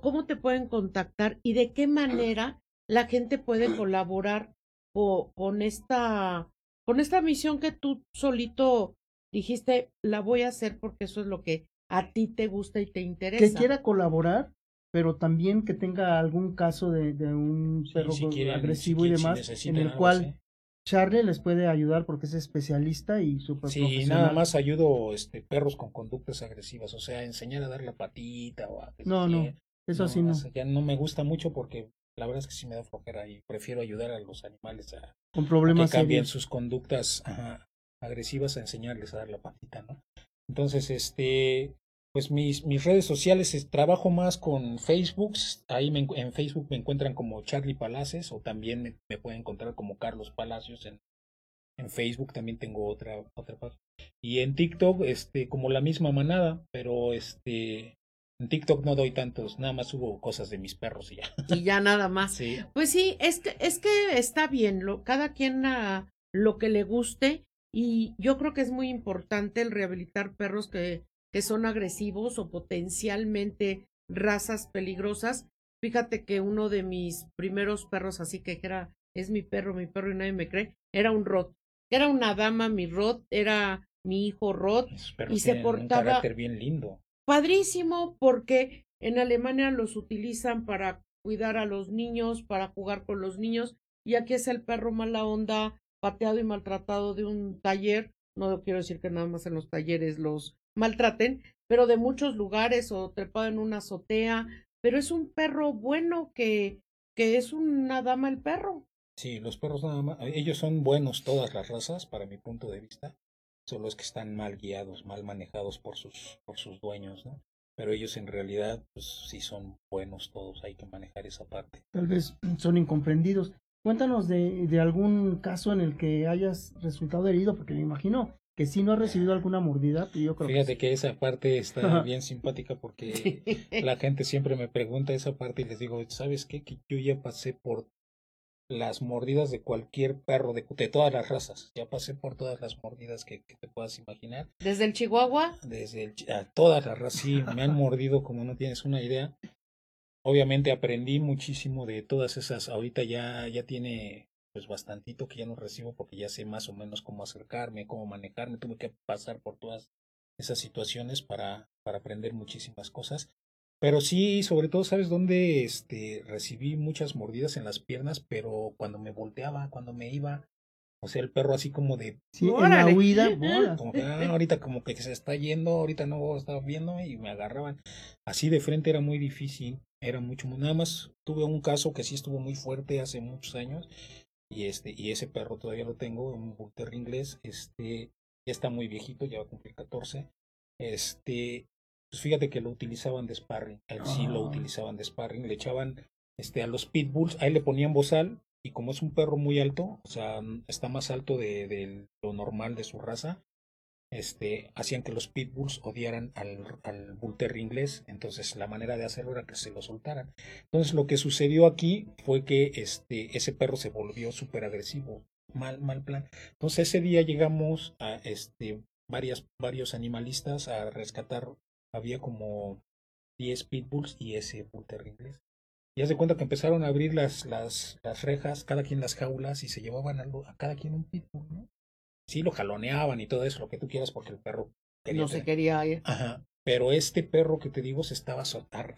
¿Cómo te pueden contactar y de qué manera la gente puede colaborar con esta, con esta misión que tú solito dijiste, la voy a hacer porque eso es lo que a ti te gusta y te interesa? Que quiera colaborar, pero también que tenga algún caso de, un perro agresivo y demás, en el cual Charlie les puede ayudar porque es especialista y súper Sí, nada más ayudo este, perros con conductas agresivas, o sea, enseñar a dar la patita o a... No, no, eso sí no. ya no me gusta mucho porque la verdad es que sí me da flojera y prefiero ayudar a los animales a, con problemas que cambien sus conductas agresivas a enseñarles a dar la patita, ¿no? Entonces, este, pues mis, mis redes sociales, trabajo más con Facebook, ahí en Facebook me encuentran como Charlie Palaces o también me, pueden encontrar como Carlos Palacios en, en Facebook, también tengo otra, otra página. Y en TikTok, este, como la misma manada, pero este, en TikTok no doy tantos, nada más subo cosas de mis perros y ya. Y ya nada más. Pues sí, es que, es que está bien, lo, cada quien a lo que le guste y yo creo que es muy importante el rehabilitar perros que que son agresivos o potencialmente razas peligrosas. Fíjate que uno de mis primeros perros, así que era, es mi perro, mi perro y nadie me cree, era un Rot. Era una dama, mi Rot, era mi hijo Rot y se portaba un carácter bien lindo. Padrísimo porque en Alemania los utilizan para cuidar a los niños, para jugar con los niños y aquí es el perro mala onda, pateado y maltratado de un taller. No quiero decir que nada más en los talleres los maltraten, pero de muchos lugares o trepado en una azotea, pero es un perro bueno que, que es una dama el perro. Sí, los perros nada más, ellos son buenos todas las razas, para mi punto de vista, son los que están mal guiados, mal manejados por sus, por sus dueños, ¿no? Pero ellos en realidad, pues sí son buenos todos, hay que manejar esa parte. Tal vez son incomprendidos. Cuéntanos de, de algún caso en el que hayas resultado herido, porque me imagino que si no ha recibido alguna mordida, pues yo creo Fíjate que, esa parte está bien simpática porque la gente siempre me pregunta esa parte y les digo, ¿sabes qué? Que yo ya pasé por las mordidas de cualquier perro de, de todas las razas. Ya pasé por todas las mordidas que, te puedas imaginar. ¿Desde el Chihuahua? Desde el, a todas las razas, sí, me han mordido como no tienes una idea. Obviamente aprendí muchísimo de todas esas. Ahorita ya, ya tiene pues bastantito que ya no recibo porque ya sé más o menos cómo acercarme, cómo manejarme, tuve que pasar por todas esas situaciones para, para aprender muchísimas cosas. Pero sí, sobre todo, ¿sabes dónde este, recibí muchas mordidas en las piernas? Pero cuando me volteaba, cuando me iba, o sea, el perro así como de... Sí, en la huida, como ah, ahorita como que se está yendo, ahorita no estaba viendo y me agarraban. Así de frente era muy difícil, era mucho, nada más tuve un caso que sí estuvo muy fuerte hace muchos años, y este y ese perro todavía lo tengo un bull inglés este ya está muy viejito ya va a cumplir 14 este pues fíjate que lo utilizaban de sparring él sí lo ah. utilizaban de sparring le echaban este a los pitbulls ahí le ponían bozal y como es un perro muy alto o sea está más alto de, de lo normal de su raza este, hacían que los pitbulls odiaran al, al bull inglés, entonces la manera de hacerlo era que se lo soltaran. Entonces lo que sucedió aquí fue que este, ese perro se volvió súper agresivo, mal, mal plan. Entonces ese día llegamos a este, varias, varios animalistas a rescatar, había como 10 pitbulls y ese bull inglés. Y haz de cuenta que empezaron a abrir las, las, las rejas, cada quien las jaulas, y se llevaban a, a cada quien un pitbull, ¿no? Sí lo jaloneaban y todo eso, lo que tú quieras, porque el perro no se quería ir. Ajá. Pero este perro que te digo se estaba soltar,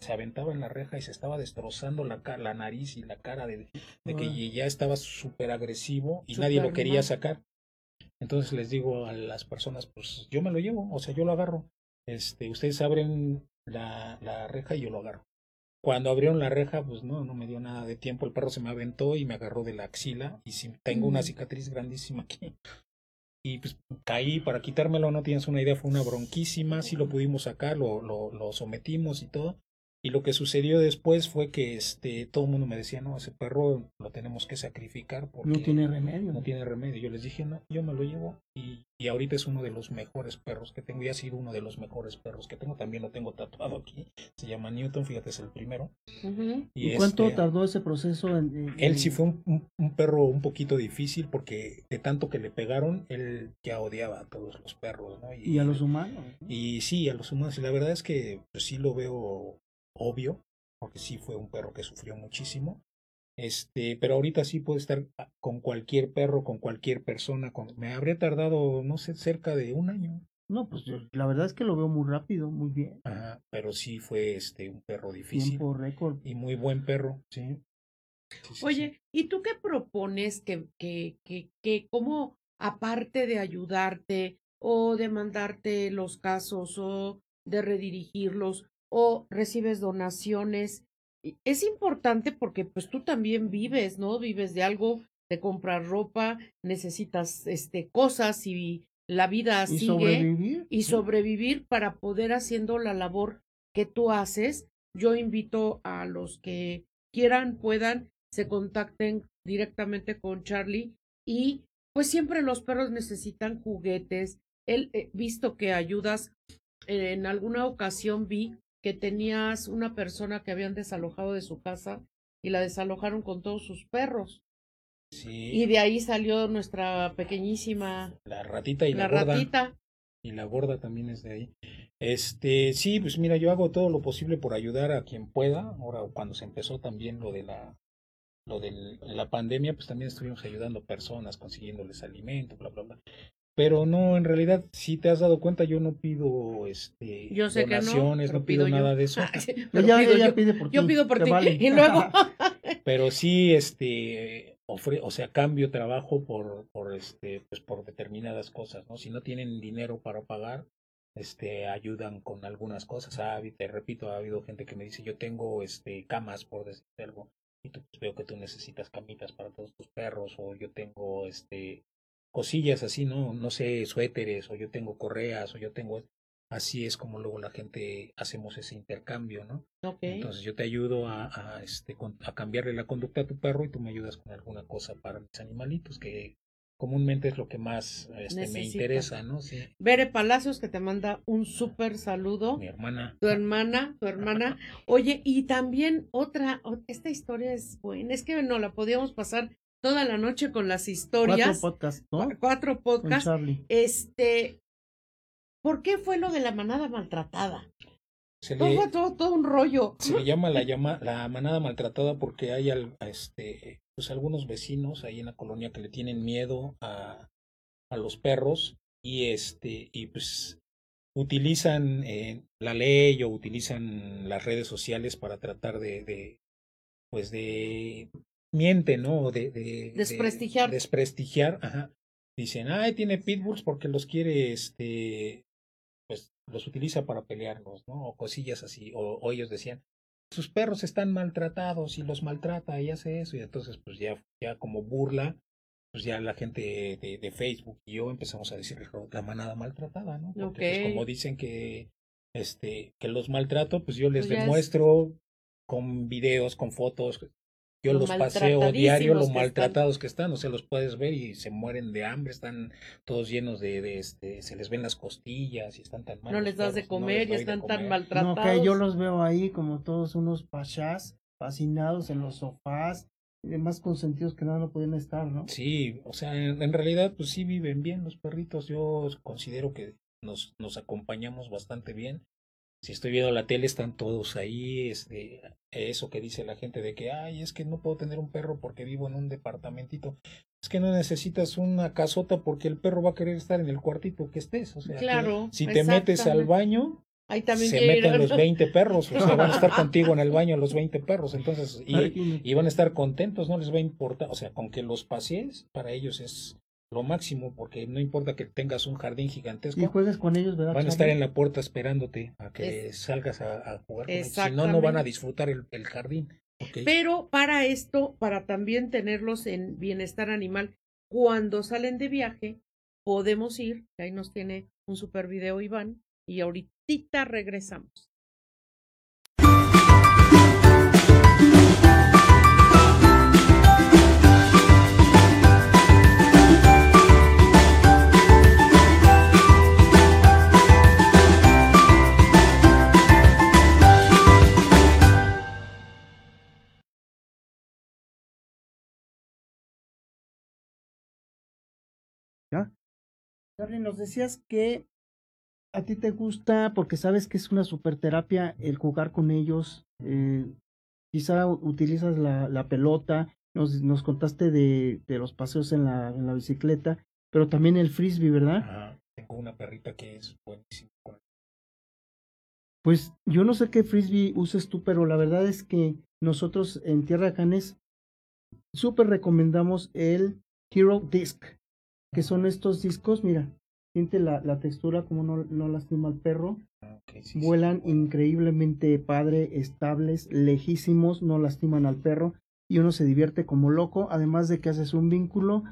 se aventaba en la reja y se estaba destrozando la, la nariz y la cara de, de que ya estaba súper agresivo y nadie lo quería sacar. Entonces les digo a las personas, pues yo me lo llevo, o sea, yo lo agarro. Este, ustedes abren la, la reja y yo lo agarro. Cuando abrieron la reja, pues no, no me dio nada de tiempo. El perro se me aventó y me agarró de la axila y si tengo una cicatriz grandísima aquí. Y pues caí para quitármelo, no tienes una idea, fue una bronquísima, sí lo pudimos sacar, lo, lo, lo sometimos y todo, y lo que sucedió después fue que este, todo el mundo me decía, no, ese perro lo tenemos que sacrificar porque no tiene remedio. No tiene remedio. Yo les dije, no, yo me lo llevo y, y ahorita es uno de los mejores perros que tengo y ha sido uno de los mejores perros que tengo. También lo tengo tatuado aquí. Se llama Newton, fíjate, es el primero. ¿Y, cuánto este, tardó ese proceso? En, Él sí fue un, un, perro un poquito difícil porque de tanto que le pegaron, él ya odiaba a todos los perros. ¿no? Y, a los humanos. Y sí, a los humanos. Y la verdad es que pues, sí lo veo obvio, porque sí fue un perro que sufrió muchísimo. Este, pero ahorita sí puede estar con cualquier perro, con cualquier persona. Con... Me habría tardado, no sé, cerca de un año. No, pues la verdad es que lo veo muy rápido, muy bien. Ajá, pero sí fue este un perro difícil. Tiempo récord. Y muy buen perro, sí. Oye, ¿y tú qué propones que, que, que, que, cómo, aparte de ayudarte o de mandarte los casos o de redirigirlos, o recibes donaciones. Es importante porque pues tú también vives, ¿no? Vives de algo, de comprar ropa, necesitas este cosas y la vida ¿Y sigue sobrevivir? y sobrevivir para poder haciendo la labor que tú haces. Yo invito a los que quieran, puedan, se contacten directamente con Charlie y pues siempre los perros necesitan juguetes. Él, eh, visto que ayudas, en alguna ocasión vi que tenías una persona que habían desalojado de su casa y la desalojaron con todos sus perros. Sí. Y de ahí salió nuestra pequeñísima. La ratita y la, la ratita. Y la gorda también es de ahí. Este, sí, pues mira, yo hago todo lo posible por ayudar a quien pueda. Ahora, cuando se empezó también lo de la, lo de la pandemia, pues también estuvimos ayudando personas, consiguiéndoles alimento, bla, bla, bla. Pero no, en realidad, si te has dado cuenta, yo no pido este yo sé donaciones, que no, pido, nada de eso. yo, pide por yo pido por ti. Y luego. pero sí, este, ofre, o sea, cambio trabajo por, por este, pues por determinadas cosas, ¿no? Si no tienen dinero para pagar, este, ayudan con algunas cosas. Ah, te repito, ha habido gente que me dice, yo tengo este camas, por decirte algo, y tú, pues, veo que tú necesitas camitas para todos tus perros, o yo tengo este cosillas así, ¿no? No sé, suéteres, o yo tengo correas, o yo tengo... Así es como luego la gente hacemos ese intercambio, ¿no? Entonces yo te ayudo a, a, este, a cambiarle la conducta a tu perro y tú me ayudas con alguna cosa para mis animalitos, que comúnmente es lo que más este, me interesa, ¿no? Sí. Bere Palacios, que te manda un súper saludo. Mi hermana. Tu hermana, tu hermana. Oye, y también otra, esta historia es buena, es que no la podíamos pasar toda la noche con las historias. Cuatro podcasts, ¿no? Cuatro podcasts. Este, ¿por qué fue lo de la manada maltratada? Se todo, le, todo, todo, un rollo. Se le llama la, llama la manada maltratada porque hay al, este, pues algunos vecinos ahí en la colonia que le tienen miedo a, a los perros y este y pues utilizan eh, la ley o utilizan las redes sociales para tratar de, de pues de miente, ¿no? De, de desprestigiar. desprestigiar, ajá. Dicen, ay, tiene pitbulls porque los quiere, este, pues los utiliza para pelearlos, ¿no? O cosillas así. O, ellos decían, sus perros están maltratados y los maltrata y hace eso. Y entonces, pues ya, ya como burla, pues ya la gente de, de Facebook y yo empezamos a decir la manada maltratada, ¿no? Porque pues, como dicen que, este, que los maltrato, pues yo les pues demuestro con videos, con fotos, yo los paseo diario, lo maltratados que están, o sea, los puedes ver y se mueren de hambre, están todos llenos de, de este, se les ven las costillas y están tan mal. No les das de comer y están tan maltratados. No, que yo los veo ahí como todos unos pachás, fascinados en los sofás, y demás consentidos que nada no pueden estar, ¿no? Sí, o sea, en, en, realidad, pues sí viven bien los perritos, yo considero que nos, nos acompañamos bastante bien Si estoy viendo la tele, están todos ahí. Este, eso que dice la gente de que, ay, es que no puedo tener un perro porque vivo en un departamentito. Es que no necesitas una casota porque el perro va a querer estar en el cuartito que estés. O sea, Claro. si te metes al baño, Ahí también se ir meten los 20 perros. O sea, van a estar contigo en el baño los 20 perros. Entonces, y, y van a estar contentos, no les va a importar. O sea, con que los pasees, para ellos es lo máximo, porque no importa que tengas un jardín gigantesco. Y juegues con ellos, ¿verdad? Van a estar en la puerta esperándote a que Es- salgas a, a jugar con ellos. Si no, no van a disfrutar el, el jardín. Pero para esto, para también tenerlos en bienestar animal, cuando salen de viaje, podemos ir, que ahí nos tiene un super video Iván, y ahorita regresamos. Charlie, nos decías que a ti te gusta porque sabes que es una super terapia el jugar con ellos. eh, quizá utilizas la, la pelota. Nos, nos contaste de, de los paseos en la, en la bicicleta, pero también el frisbee, ¿verdad? Ajá. Tengo una perrita que es buenísima. Pues yo no sé qué frisbee uses tú, pero la verdad es que nosotros en Tierra Canes súper recomendamos el Hero Disc, que son estos discos, mira, siente la, la textura como no, no lastima al perro, Ah, ok, sí, sí, vuelan increíblemente padre, estables, lejísimos, no lastiman al perro y uno se divierte como loco, además de que haces un vínculo,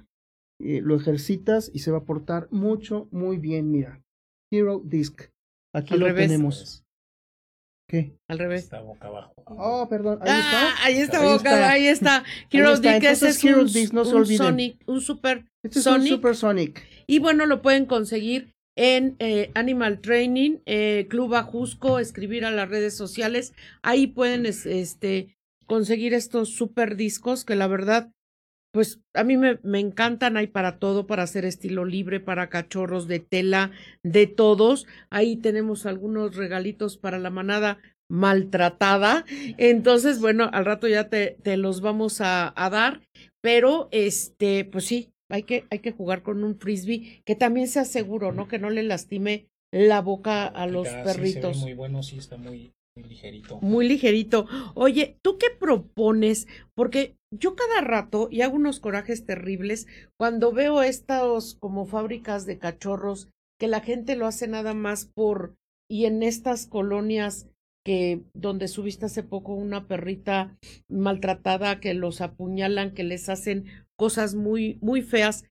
eh, lo ejercitas y se va a portar mucho, muy bien, mira. Hero Disc, aquí Al lo revés. tenemos. ¿Qué? Al revés. Está boca abajo. Oh, perdón, ahí ah, está. ahí está, Ahí boca, está. ahí está. Hero. Dick, ese es Hero un, Dick, no se olviden. Sonic, un super Este es Sonic. un Super Sonic. Y bueno, lo pueden conseguir en eh, Animal Training, eh, Club Ajusco, escribir a las redes sociales. Ahí pueden es- este, conseguir estos super discos que la verdad, pues a mí me, me encantan. Hay para todo, para hacer estilo libre, para cachorros de tela, de todos. Ahí tenemos algunos regalitos para la manada maltratada. Entonces, bueno, al rato ya te, te los vamos a, a dar. Pero, este, pues sí, hay que, hay que jugar con un frisbee que también sea seguro, ¿no? Que no le lastime la boca a los sí, ve perritos. muy bueno, sí, está muy, muy ligerito. Muy ligerito. Oye, ¿tú qué propones? Porque yo cada rato, y hago unos corajes terribles, cuando veo estas como fábricas de cachorros, que la gente lo hace nada más por, y en estas colonias que donde subiste hace poco una perrita maltratada, que los apuñalan, que les hacen cosas muy, muy feas,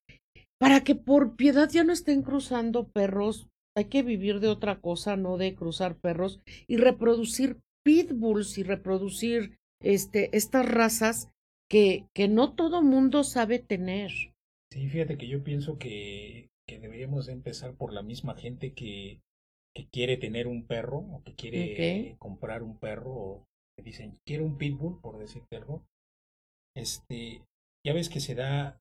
para que por piedad ya no estén cruzando perros. Hay que vivir de otra cosa, no de cruzar perros y reproducir pitbulls y reproducir este estas razas que, que no todo mundo sabe tener. Sí, fíjate que yo pienso que, que deberíamos de empezar por la misma gente que, que quiere tener un perro o que quiere comprar un perro o que dicen quiero un pitbull, por decirte algo. Este, ya ves que se da,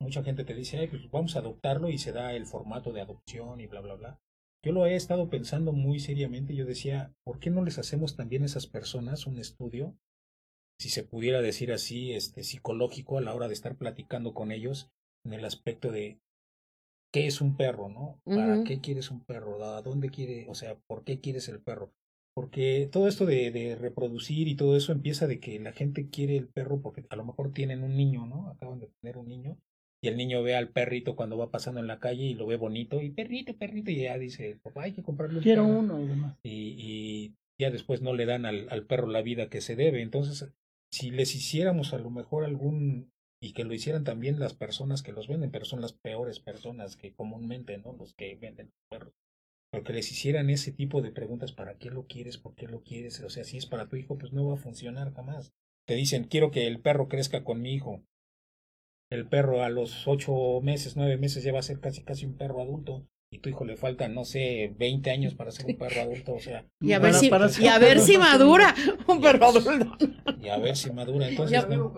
mucha gente te dice, Ay, pues vamos a adoptarlo y se da el formato de adopción y bla, bla, bla. Yo lo he estado pensando muy seriamente. Yo decía, ¿por qué no les hacemos también a esas personas un estudio si se pudiera decir así, este, psicológico a la hora de estar platicando con ellos en el aspecto de qué es un perro, ¿no? ¿Para qué quieres un perro? ¿A dónde quiere, o sea, por qué quieres el perro? Porque todo esto de, de reproducir y todo eso empieza de que la gente quiere el perro porque a lo mejor tienen un niño, ¿no? Acaban de tener un niño y el niño ve al perrito cuando va pasando en la calle y lo ve bonito y perrito, perrito y ya dice, papá, hay que comprarle un Quiero perro" uno y demás. y, y ya después no le dan al, al perro la vida que se debe. Entonces, si les hiciéramos a lo mejor algún, y que lo hicieran también las personas que los venden, pero son las peores personas que comúnmente, ¿no? Los que venden perros. Pero que les hicieran ese tipo de preguntas, ¿para qué lo quieres? ¿Por qué lo quieres? O sea, si es para tu hijo, pues no va a funcionar jamás. Te dicen, quiero que el perro crezca con mi hijo. El perro a los ocho meses, nueve meses ya va a ser casi casi un perro adulto. Y tu hijo le faltan, no sé, 20 años para ser un perro adulto, o sea, Y a ver Para- si, para y a ver si madura un perro adulto. y a ver si madura. Entonces, Ya- no,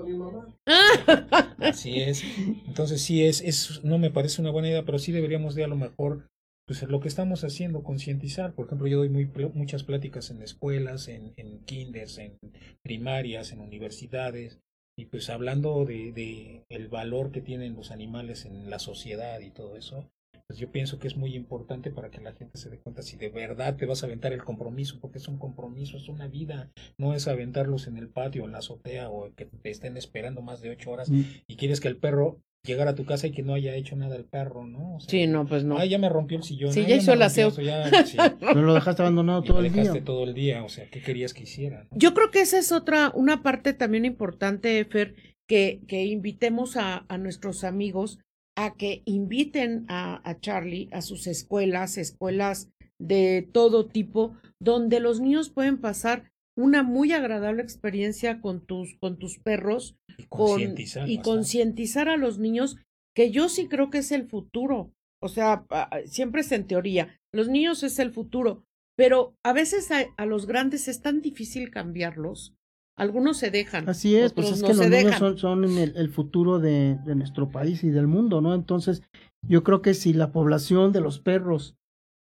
así es. Entonces, sí, es, es, no me parece una buena idea, pero sí deberíamos de a lo mejor pues lo que estamos haciendo, concientizar. Por ejemplo, yo doy muy, muchas pláticas en escuelas, en, en kinders, en primarias, en universidades, y pues hablando de, de, el valor que tienen los animales en la sociedad y todo eso, pues yo pienso que es muy importante para que la gente se dé cuenta si de verdad te vas a aventar el compromiso, porque es un compromiso, es una vida, no es aventarlos en el patio, en la azotea o que te estén esperando más de ocho horas mm. y quieres que el perro llegar a tu casa y que no haya hecho nada el perro, ¿no? sí, no, pues no. Ah, ya me rompió el sillón. Sí, ya hizo el aseo. Pero lo dejaste abandonado todo el día. Lo dejaste todo el día, o sea, ¿qué querías que hiciera? Yo creo que esa es otra, una parte también importante, Fer, que, que invitemos a, a nuestros amigos a que inviten a, a Charlie a sus escuelas, escuelas de todo tipo, donde los niños pueden pasar una muy agradable experiencia con tus, con tus perros y concientizar, a los niños, que yo sí creo que es el futuro. O sea, siempre es en teoría, los niños es el futuro, pero a veces a, los grandes es tan difícil cambiarlos. Algunos se dejan. Así es, pues es que los niños son, son el, el, futuro de, de nuestro país y del mundo, ¿no? Entonces, yo creo que si la población de los perros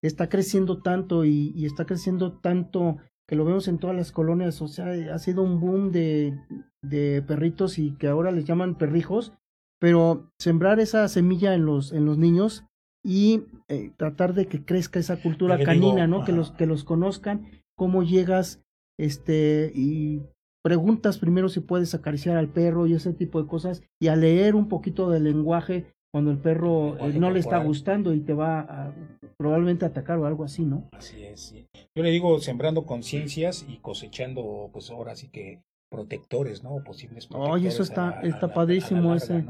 está creciendo tanto y, y está creciendo tanto que lo vemos en todas las colonias, o sea, ha sido un boom de, de perritos y que ahora les llaman perrijos, pero sembrar esa semilla en los, en los niños y eh, tratar de que crezca esa cultura canina, ¿no? Que los, que los conozcan, cómo llegas, este, y preguntas primero si puedes acariciar al perro y ese tipo de cosas, y a leer un poquito del lenguaje cuando el perro eh, no le está gustando y te va a probablemente atacar o algo así, ¿no? Así es, sí. Yo le digo sembrando conciencias y cosechando, pues ahora sí que protectores, ¿no? Posibles protectores. Oye, eso está, está padrísimo ese.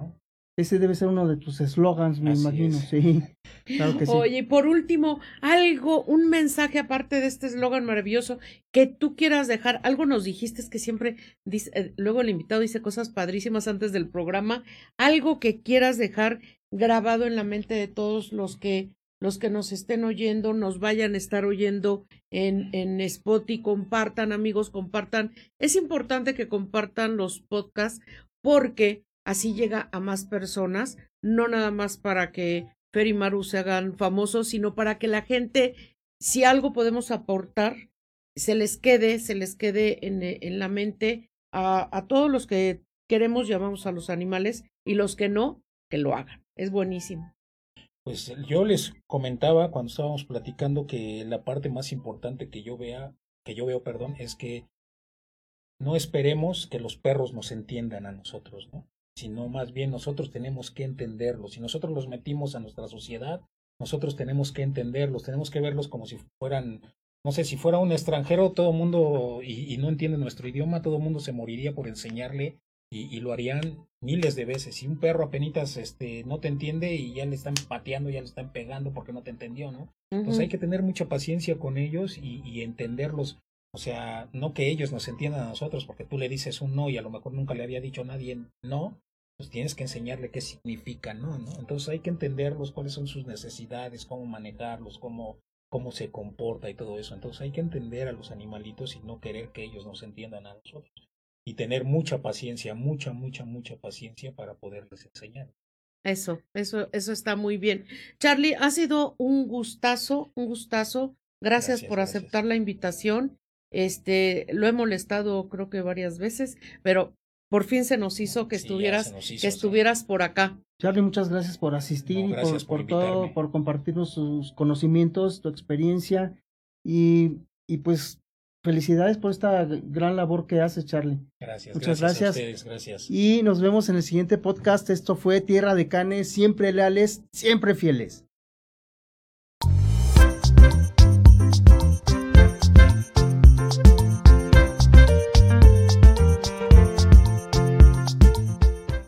Ese debe ser uno de tus eslogans, me imagino, sí. Claro que sí. Oye, por último, algo, un mensaje aparte de este eslogan maravilloso que tú quieras dejar. Algo nos dijiste es que siempre, dice, eh, luego el invitado dice cosas padrísimas antes del programa. Algo que quieras dejar grabado en la mente de todos los que los que nos estén oyendo, nos vayan a estar oyendo en, en Spotify, compartan, amigos, compartan. Es importante que compartan los podcasts porque así llega a más personas, no nada más para que Fer y Maru se hagan famosos, sino para que la gente, si algo podemos aportar, se les quede, se les quede en, en la mente a, a todos los que queremos, llamamos a los animales, y los que no, que lo hagan. Es buenísimo. Pues yo les comentaba cuando estábamos platicando que la parte más importante que yo vea, que yo veo, perdón, es que no esperemos que los perros nos entiendan a nosotros, ¿no? Sino más bien nosotros tenemos que entenderlos. Si nosotros los metimos a nuestra sociedad, nosotros tenemos que entenderlos, tenemos que verlos como si fueran, no sé, si fuera un extranjero, todo el mundo, y, no entiende nuestro idioma, todo el mundo se moriría por enseñarle y, lo harían miles de veces. Si un perro apenas este, no te entiende y ya le están pateando, ya le están pegando porque no te entendió, ¿no? Entonces hay que tener mucha paciencia con ellos y, y entenderlos. O sea, no que ellos nos entiendan a nosotros porque tú le dices un no y a lo mejor nunca le había dicho a nadie no, pues tienes que enseñarle qué significa, ¿no? ¿no? Entonces hay que entenderlos, cuáles son sus necesidades, cómo manejarlos, cómo, cómo se comporta y todo eso. Entonces hay que entender a los animalitos y no querer que ellos nos entiendan a nosotros. Y tener mucha paciencia, mucha, mucha, mucha paciencia para poderles enseñar. Eso, eso, eso está muy bien. Charlie, ha sido un gustazo, un gustazo. Gracias, por aceptar la invitación. Este, lo he molestado creo que varias veces, pero por fin se nos hizo que estuvieras, que estuvieras por acá. Charlie, muchas gracias por asistir y por, por, todo, por compartirnos sus conocimientos, tu experiencia y, y pues felicidades por esta gran labor que haces, Charlie. Gracias. Muchas gracias. gracias. gracias. Y nos vemos en el siguiente podcast. Esto fue Tierra de Canes, siempre leales, siempre fieles.